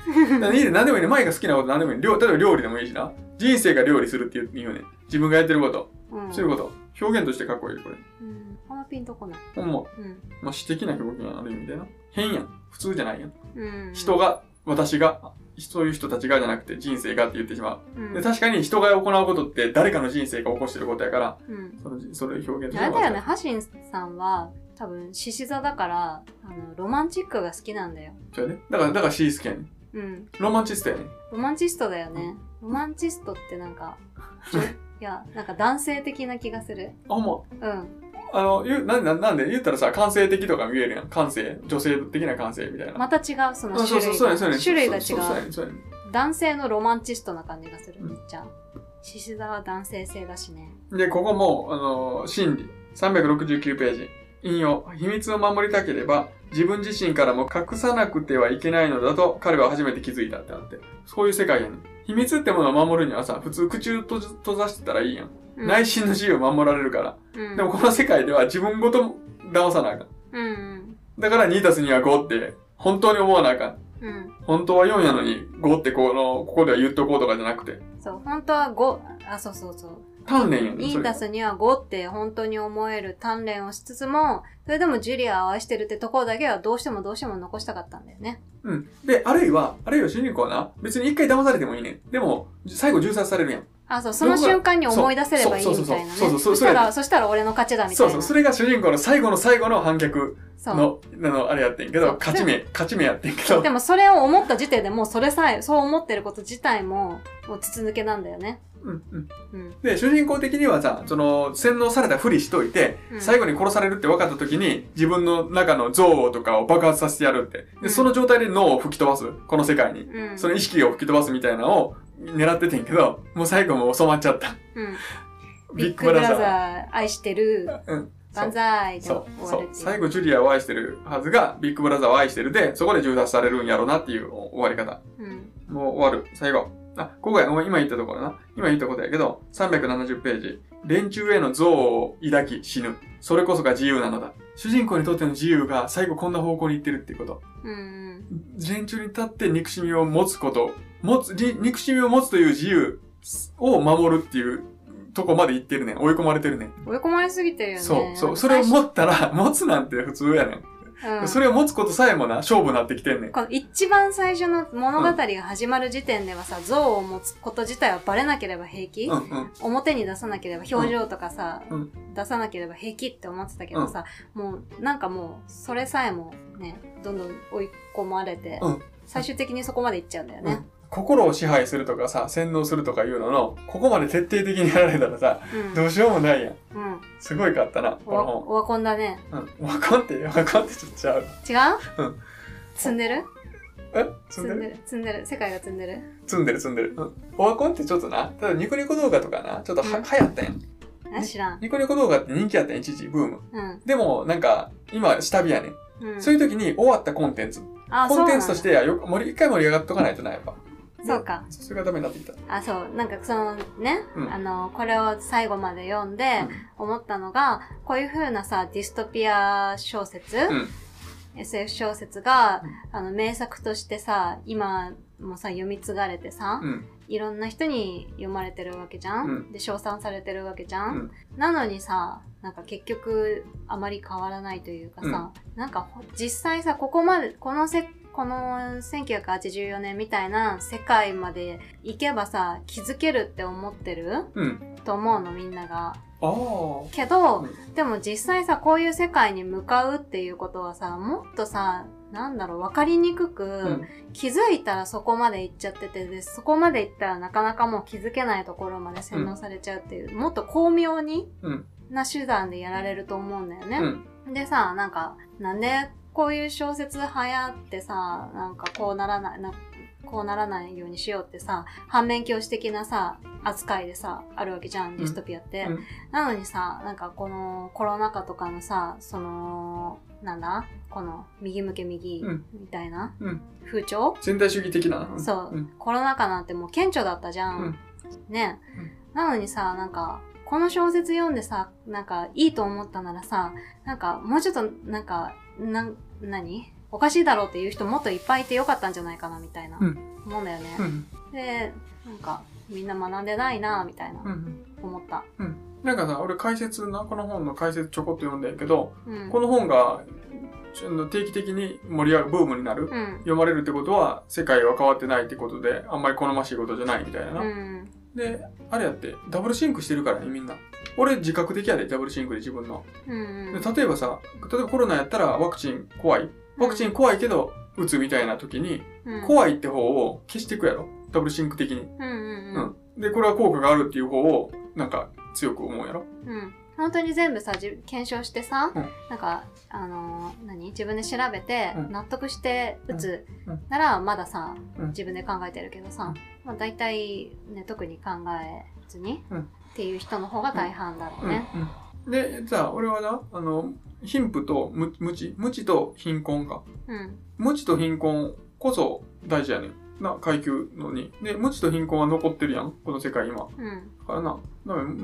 だからいいね、何でもいいね。前が好きなこと何でもいい。料例えば料理でもいいしな。人生が料理するっていう言うね。自分がやってること。あ。うん。そういうこと。表現としてかっこいい、これ。うん。あんまピンとこない。ほんま。うん。まあ、詩的な表現ある意味でな。変やん。普通じゃないやん。うん。人が、私が、そういう人たちがじゃなくて人生がって言ってしまうん。う。で、確かに人が行うことって誰かの人生が起こしてることやから、うん。その、それを表現あれだよね、ハシンさんは、多分、獅子座だから、あの、ロマンチックが好きなんだよ。そうやね。だから、だから詩好きや。うん。ロマンチストやねん。ロマンチストだよね。ロマンチストってなんか、いや、なんか男性的な気がする。あ、ほんま。うん。あの、言う、なんなんなんで？言ったらさ、感性的とか見えるやん。感性？女性的な感性みたいな。また違う、そのあそうそう、種類が。そうそうやね種類が違そう男性のロマンチストな感じがするうん。じゃあ。獅子座は男性性だしね。で、ここも、あの、心理。369ページ。引用。秘密を守りたければ、自分自身からも隠さなくてはいけないのだと、彼は初めて気づいたってなって。そういう世界やねん。秘密ってものを守るにはさ、普通口を閉ざしてたらいいやん。うん内心の自由を守られるから。うん。でもこの世界では自分ごと騙さなあかん。うんうん。だから2たす2は5って、本当に思わなあかん。うん。本当は4やのに5ってこの、ここでは言っとこうとかじゃなくて。そう、本当は5、あ、そうそうそう。鍛錬やねん。そ2れたす2は5って本当に思える鍛錬をしつつも、それでもジュリアを愛してるってところだけはどうしてもどうしても残したかったんだよね。うん。で、あるいは、あるいは主人公はな、別に一回騙されてもいいねん。でも、最後銃殺されるやん。あ、そう、その瞬間に思い出せればいいみたいなね。そうそうそうそしたら、そしたら俺の勝ちだみたいな。そうそう、それが主人公の最後の最後の反逆。の、あの、あれやってんけど、勝ち目、勝ち目やってんけどで、もそれを思った時点でもうそれさえ、そう思ってること自体も、もう筒抜けなんだよね。うんうん。うん。で、主人公的にはさ、その、洗脳されたふりしといて、うん最後に殺されるって分かった時に、自分の中の憎悪とかを爆発させてやるって。で、うんその状態で脳を吹き飛ばす。この世界に。うん。その意識を吹き飛ばすみたいなのを狙っててんけど、もう最後もう染まっちゃった。うん。ビッグブラザー。ー愛してる、うん。万歳でそう、そう。最後ジュリアを愛してるはずが、ビッグブラザーを愛してるで、そこで銃殺されるんやろなっていう終わり方。うん。もう終わる。最後。あ、ここや、今言ったところな。今言ったことやけど、370ページ。連中への憎悪を抱き死ぬ。それこそが自由なのだ。主人公にとっての自由が最後こんな方向に行ってるっていうこと。うん。連中に立って憎しみを持つこと。持つ、じ憎しみを持つという自由を守るっていうとこまで行ってるねん。追い込まれてるねん。追い込まれすぎてるよね。そう、そう。それを持ったら、持つなんて普通やねん。うんそれを持つことさえもな、勝負になってきてんねん。この一番最初の物語が始まる時点ではさ、像を持つこと自体はバレなければ平気、うんうん。表に出さなければ表情とかさ、うん出さなければ平気って思ってたけどさ、もうなんかもうそれさえもねどんどん追い込まれて、うん最終的にそこまでいっちゃうんだよね。心を支配するとかさ、洗脳するとかいうのの、ここまで徹底的にやられたらさ、うんどうしようもないやん。うんすごいかったな、こオワの本。オワコンだね。うん。わかんって、わかんってちょっとちゃう。違う、うん積んでる？え？積んでる？積んでる？世界が積んでる？積んでる積んでる。うん。オワコンってちょっとな、ただニコニコ動画とかな、ちょっとは、うん流行ったやん。あ知らん。ニコニコ動画って人気やったん、一時、ブーム。うん。でも、なんか、今、下火やねん。うん、そういう時に終わったコンテンツ。あコンテンツとしそてはよく、盛り、一回盛り上がっとかないとな、やっぱ。そうか。それがダメになってきた。あ、そう。なんかそのね、うんあの、これを最後まで読んで思ったのが、こういう風なさ、ディストピア小説、うん。SF 小説が、あの、名作としてさ、今もさ、読み継がれてさ、うん。いろんな人に読まれてるわけじゃん、うんで、称賛されてるわけじゃん、うんなのにさ、なんか結局、あまり変わらないというかさ、なんかほ実際さ、ここまで、このせ、この1984年みたいな世界まで行けばさ、気づけるって思ってる？うん。と思うの、みんなが。けど、うんでも実際さ、こういう世界に向かうっていうことはさ、もっとさ、なんだろう、わかりにくく、うん。気づいたらそこまで行っちゃっててで、そこまで行ったらなかなかもう気づけないところまで洗脳されちゃうっていう、もっと巧妙にうん。な手段でやられると思うんだようね。ん。でさ、なんか、なんでこういう小説流行ってさ、なんかこうならない、なこうならないようにしようってさ、反面教師的なさ、扱いでさ、あるわけじゃん、ディストピアって。うんなのにさ、なんかこのコロナ禍とかのさ、その、なんだ？この右向け右うんみたいなうん。風潮、全体主義的な？そう、ん。コロナ禍なんてもう顕著だったじゃん。うんね、なのにさ、なんか、この小説読んでさ、なんか、いいと思ったならさ、なんか、もうちょっと、なんか、なん、何？おかしいだろうっていう人もっといっぱいいてよかったんじゃないかな、みたいな。うん思うんだよね。うん。で、なんか、みんな学んでないな、みたいな、うん。思った。なんかさ、俺解説な、この本の解説ちょこっと読んだんやけど、うん。この本が定期的に盛り上がる、ブームになる、うん。読まれるってことは、世界は変わってないってことで、あんまり好ましいことじゃないみたいな。で、あれやって、ダブルシンクしてるからね、みんな。俺自覚的やで、ダブルシンクで自分の。うん。で例えばさ、例えばコロナやったらワクチン怖い。ワクチン怖いけど、打つみたいな時に、うん、怖いって方を消していくやろ。ダブルシンク的に。うんうんうん。うん。で、これは効果があるっていう方を、なんか、強く思うやろ。うん。本当に全部さ、じ検証してさ、うんなんか、あのー何？自分で調べて、うん納得して打つうんうんなら、まださ、うん自分で考えてるけどさ、まあ大体ね、特に考えずに、うんっていう人の方が大半だろうね。うん。で、じゃあ、俺はな、あの、貧富と無無知、無知と貧困か。うん。無知と貧困こそ大事やねん。な、階級のに。で、無知と貧困は残ってるやん。この世界今。うん。だからな、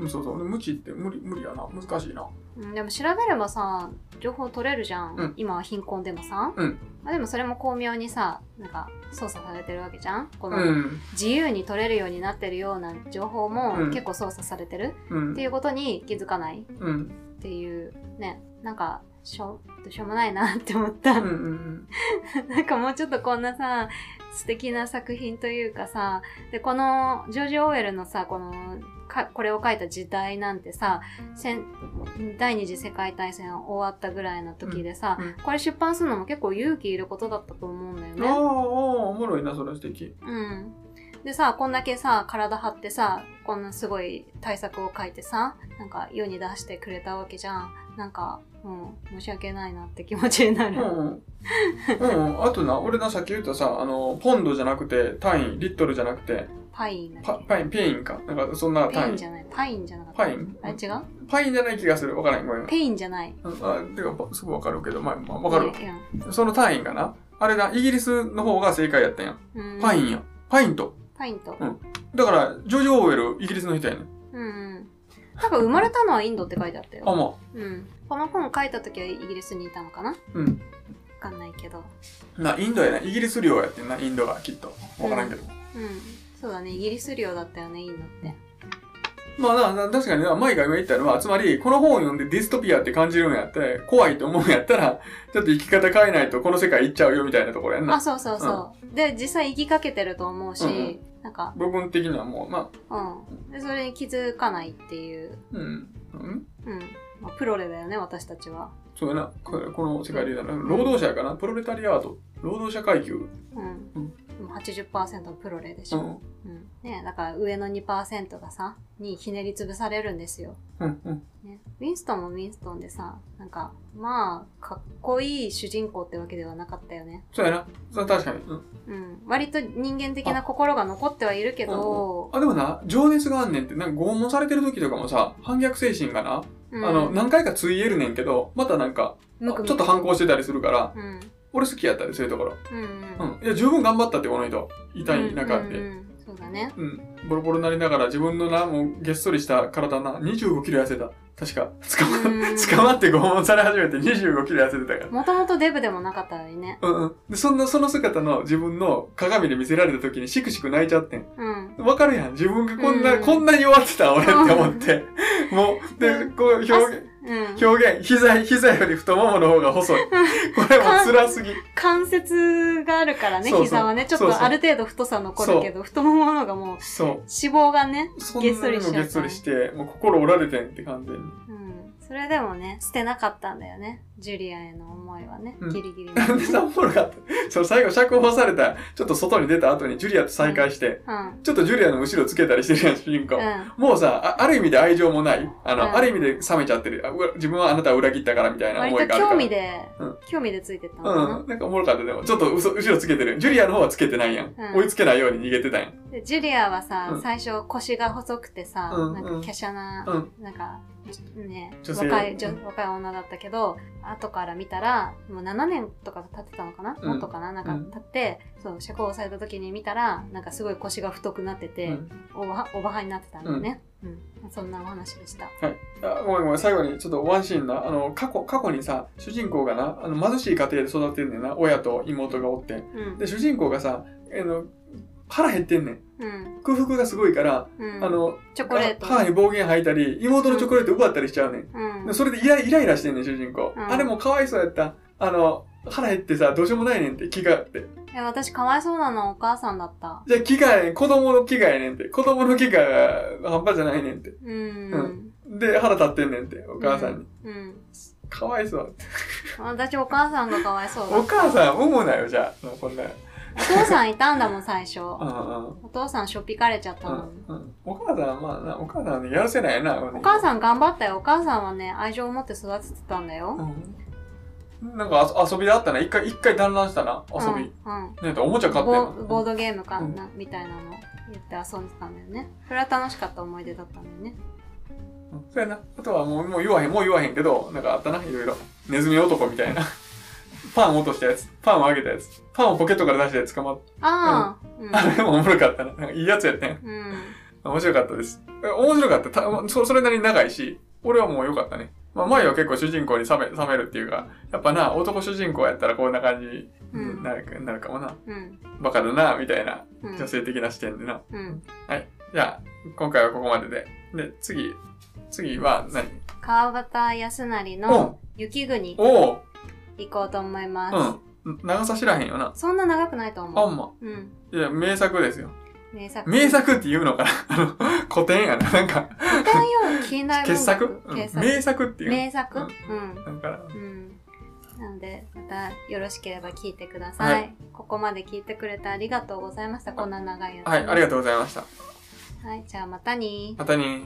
そうそう。無知って無理、無理やな。難しいな。うん、でも調べればさ、情報取れるじゃん。うん今は貧困でもさ。うんまあ、でもそれも巧妙にさ、なんか操作されてるわけじゃんこの、うん。自由に取れるようになってるような情報もうん結構操作されてるうんって。いうことに気づかないうん。っていうねなんかしょうしょうもないなって思った、うん。うん。なんかもうちょっとこんなさ素敵な作品というかさでこのジョージ・オーウェルのさこのかこれを書いた時代なんてさ戦第二次世界大戦終わったぐらいの時でさ、うんうんこれ出版するのも結構勇気いることだったと思うんだよね。ああ、おもろいな、それ素敵。うん。でさ、こんだけさ、体張ってさ、こんなすごい大作を書いてさ、なんか世に出してくれたわけじゃん。なんか、うん、申し訳ないなって気持ちになる。うんうん。うんうん。あとな、俺な、さっき言ったさ、あの、ポンドじゃなくて、単位、リットルじゃなくて、パインパパイン、ペインか。なんか、そんな単位ペインじ。ゃない。パインじゃなかった？パイン？あれ違う？パインじゃない気がする。わからん。ごめん。ペインじゃない。うんあ、てか、すぐわかるけど、まあ、まあ、わかる。うその単位かな？あれな、イギリスの方が正解やったんや。ん。うんパインや。パイント。パインと。うんだから、ジョージ・オーウェル、イギリスの人やねん。うんうん。なんか生まれたのはインドって書いてあったあ、よ。まあ。うん。この本書いた時はイギリスにいたのかな？わうん。かんないけど。な、インドやな。イギリス領やってんな、インドが、きっと。わからんけど。うん。そうだね。イギリス領だったよね、インドって。まあな、な確かにな、マイが今言ったのは、つまり、この本を読んでディストピアって感じるんやって、怖いと思うんやったら、ちょっと生き方変えないとこの世界行っちゃうよみたいなところやんあ、な。そうそうそう。で、実際生きかけてると思うし、うんうんなんか、部分的にはもう、まあ、うん。で、それに気づかないっていう、うん。うんうん。まあ、プロレだよね、私たちは。そうやな。これこの世界で言うたら、労働者やかな。プロレタリアート。労働者階級。うん。うん80%のプロレでしょ。うん。うん。ねだから上の2%がさ、にひねり潰されるんですよ。うん。うん。ね、ウィンストンもウィンストンでさ、なんか、まあ、かっこいい主人公ってわけではなかったよね。そうやな。そ確かに。うん。うん。割と人間的な心が残ってはいるけど、あ、でもな、情熱があんねんって、なんか拷問されてる時とかもさ、反逆精神がな、うん、あの、何回かついえるねんけど、またなんか、ちょっと反抗してたりするから、うん。俺好きやったりそういうところ。うんうん。うん。いや、十分頑張ったって、この人。痛い中で。うんうんうんそうだね。うん。ボロボロになりながら自分のな、もうげっそりした体な、25キロ痩せた。確か。捕ま、うん捕まって拷問され始めて25キロ痩せてたから。もともとデブでもなかったのにね。うんうん。で、そんな、その姿の自分の鏡で見せられた時にしくしく泣いちゃってん。うん。わかるやん。自分がこんな、うんこんなに弱ってた俺って思って。もう、で、こう表現、うん。表現、膝、膝より太ももの方が細い。これも辛すぎ。関節があるからね、そうそう膝はね。ちょっとある程度太さ残るけど、太もものがもうそう。脂肪がね、げっそりしちゃったそりして、もう心折られてんって完全に。うん。それでもね、捨てなかったんだよね。ジュリアへの思いはね。うんギリギリなんでさ、おもろかった。その最後釈放された、ちょっと外に出た後にジュリアと再会して、うん。ちょっとジュリアの後ろつけたりしてるやん、主人公。うん。もうさあ、ある意味で愛情もない。あの、うんある意味で冷めちゃってる。自分はあなたを裏切ったからみたいな思いがあるから。興味でうん、興味でついてったのかな。うん。なんかおもろかった。でも、ちょっと嘘後ろつけてる。ジュリアの方はつけてないやん。うん追いつけないように逃げてたやん。でジュリアはさ、うん最初腰が細くてさ、うんなんか華奢な、うんなんか、ね、若い女うん若い女だったけど、後から見たら、もう7年とか経ってたのかな、うんもっとかな？なんか経って、そう、釈放された時に見たら、なんかすごい腰が太くなってて、うんおばおばはになってたんだよね。うん。そんなお話でした。あごめんごめん、最後にちょっとワンシーンな、あの、過去、過去にさ、主人公がな、あの、貧しい家庭で育ってんねんな、親と妹がおって。うん。で、主人公がさ、あの、腹減ってんねん。うん。空腹がすごいから、うん。あの、チョコレート。母に暴言吐いたり、妹のチョコレート奪ったりしちゃうねん。うん。でそれでイライライラしてんねん、主人公。うんあれもかわいそうやった。あの、腹減ってさ、どうしようもないねんって、気があって。え、私かわいそうなのはお母さんだった。じゃあ、気がやねん。子供の気がやねんって。子供の気が半端じゃないねんって。うん。で、腹立ってんねんって、お母さんに。うん。かわいそう。私お母さんがかわいそう。お母さん、産むなよ、じゃあ。もうこんな。お父さんいたんだもん、最初。うんうん。お父さんしょっぴかれちゃったうもん。んうん、お母さんはまあな、お母さんはね、やるせないやな。お母さん頑張ったよ。お母さんはね、愛情を持って育ててたんだよ。うん。なんかあ遊びであったな。一回、一回団らんしたな。遊び。うん。うん。ねおもちゃ買ってんボードゲームかうんな、みたいなの言って遊んでたんだよね。それは楽しかった思い出だったんだよね。うんそうやな。あとはもう、もう言わへん、もう言わへんけど、なんかあったな、いろいろ。ネズミ男みたいな。パン落としたやつ。パンをあげたやつ。パンをポケットから出して捕まっああ、うん。あれもおもろかったな。なんかいいやつやったんや。うん。面白かったです。え面白かったたそ。それなりに長いし、俺はもう良かったね。まあ、前は結構主人公に冷め冷めるっていうか、やっぱな、男主人公やったらこんな感じになるか,、なるかもな。うん。バカだな、みたいなうん。女性的な視点でな。うん。じゃあ、今回はここまでで。で、次、次は何？川端康成うんの雪国おお行こうと思います。うん。長さ知らへんよな。そんな長くないとあ思う。んま。うん。いや、名作ですよ。名作。名作って言うのかな？あの、古典やな。なんか、古典よ、近代文学。傑作、うん傑作名作っていう。名作？ううんん。だから、うん。なので、またよろしければ聞いてください。はいここまで聞いてくれてありがとうございました。こんな長いやつ。はい、ありがとうございました。はい、じゃあまたにまたね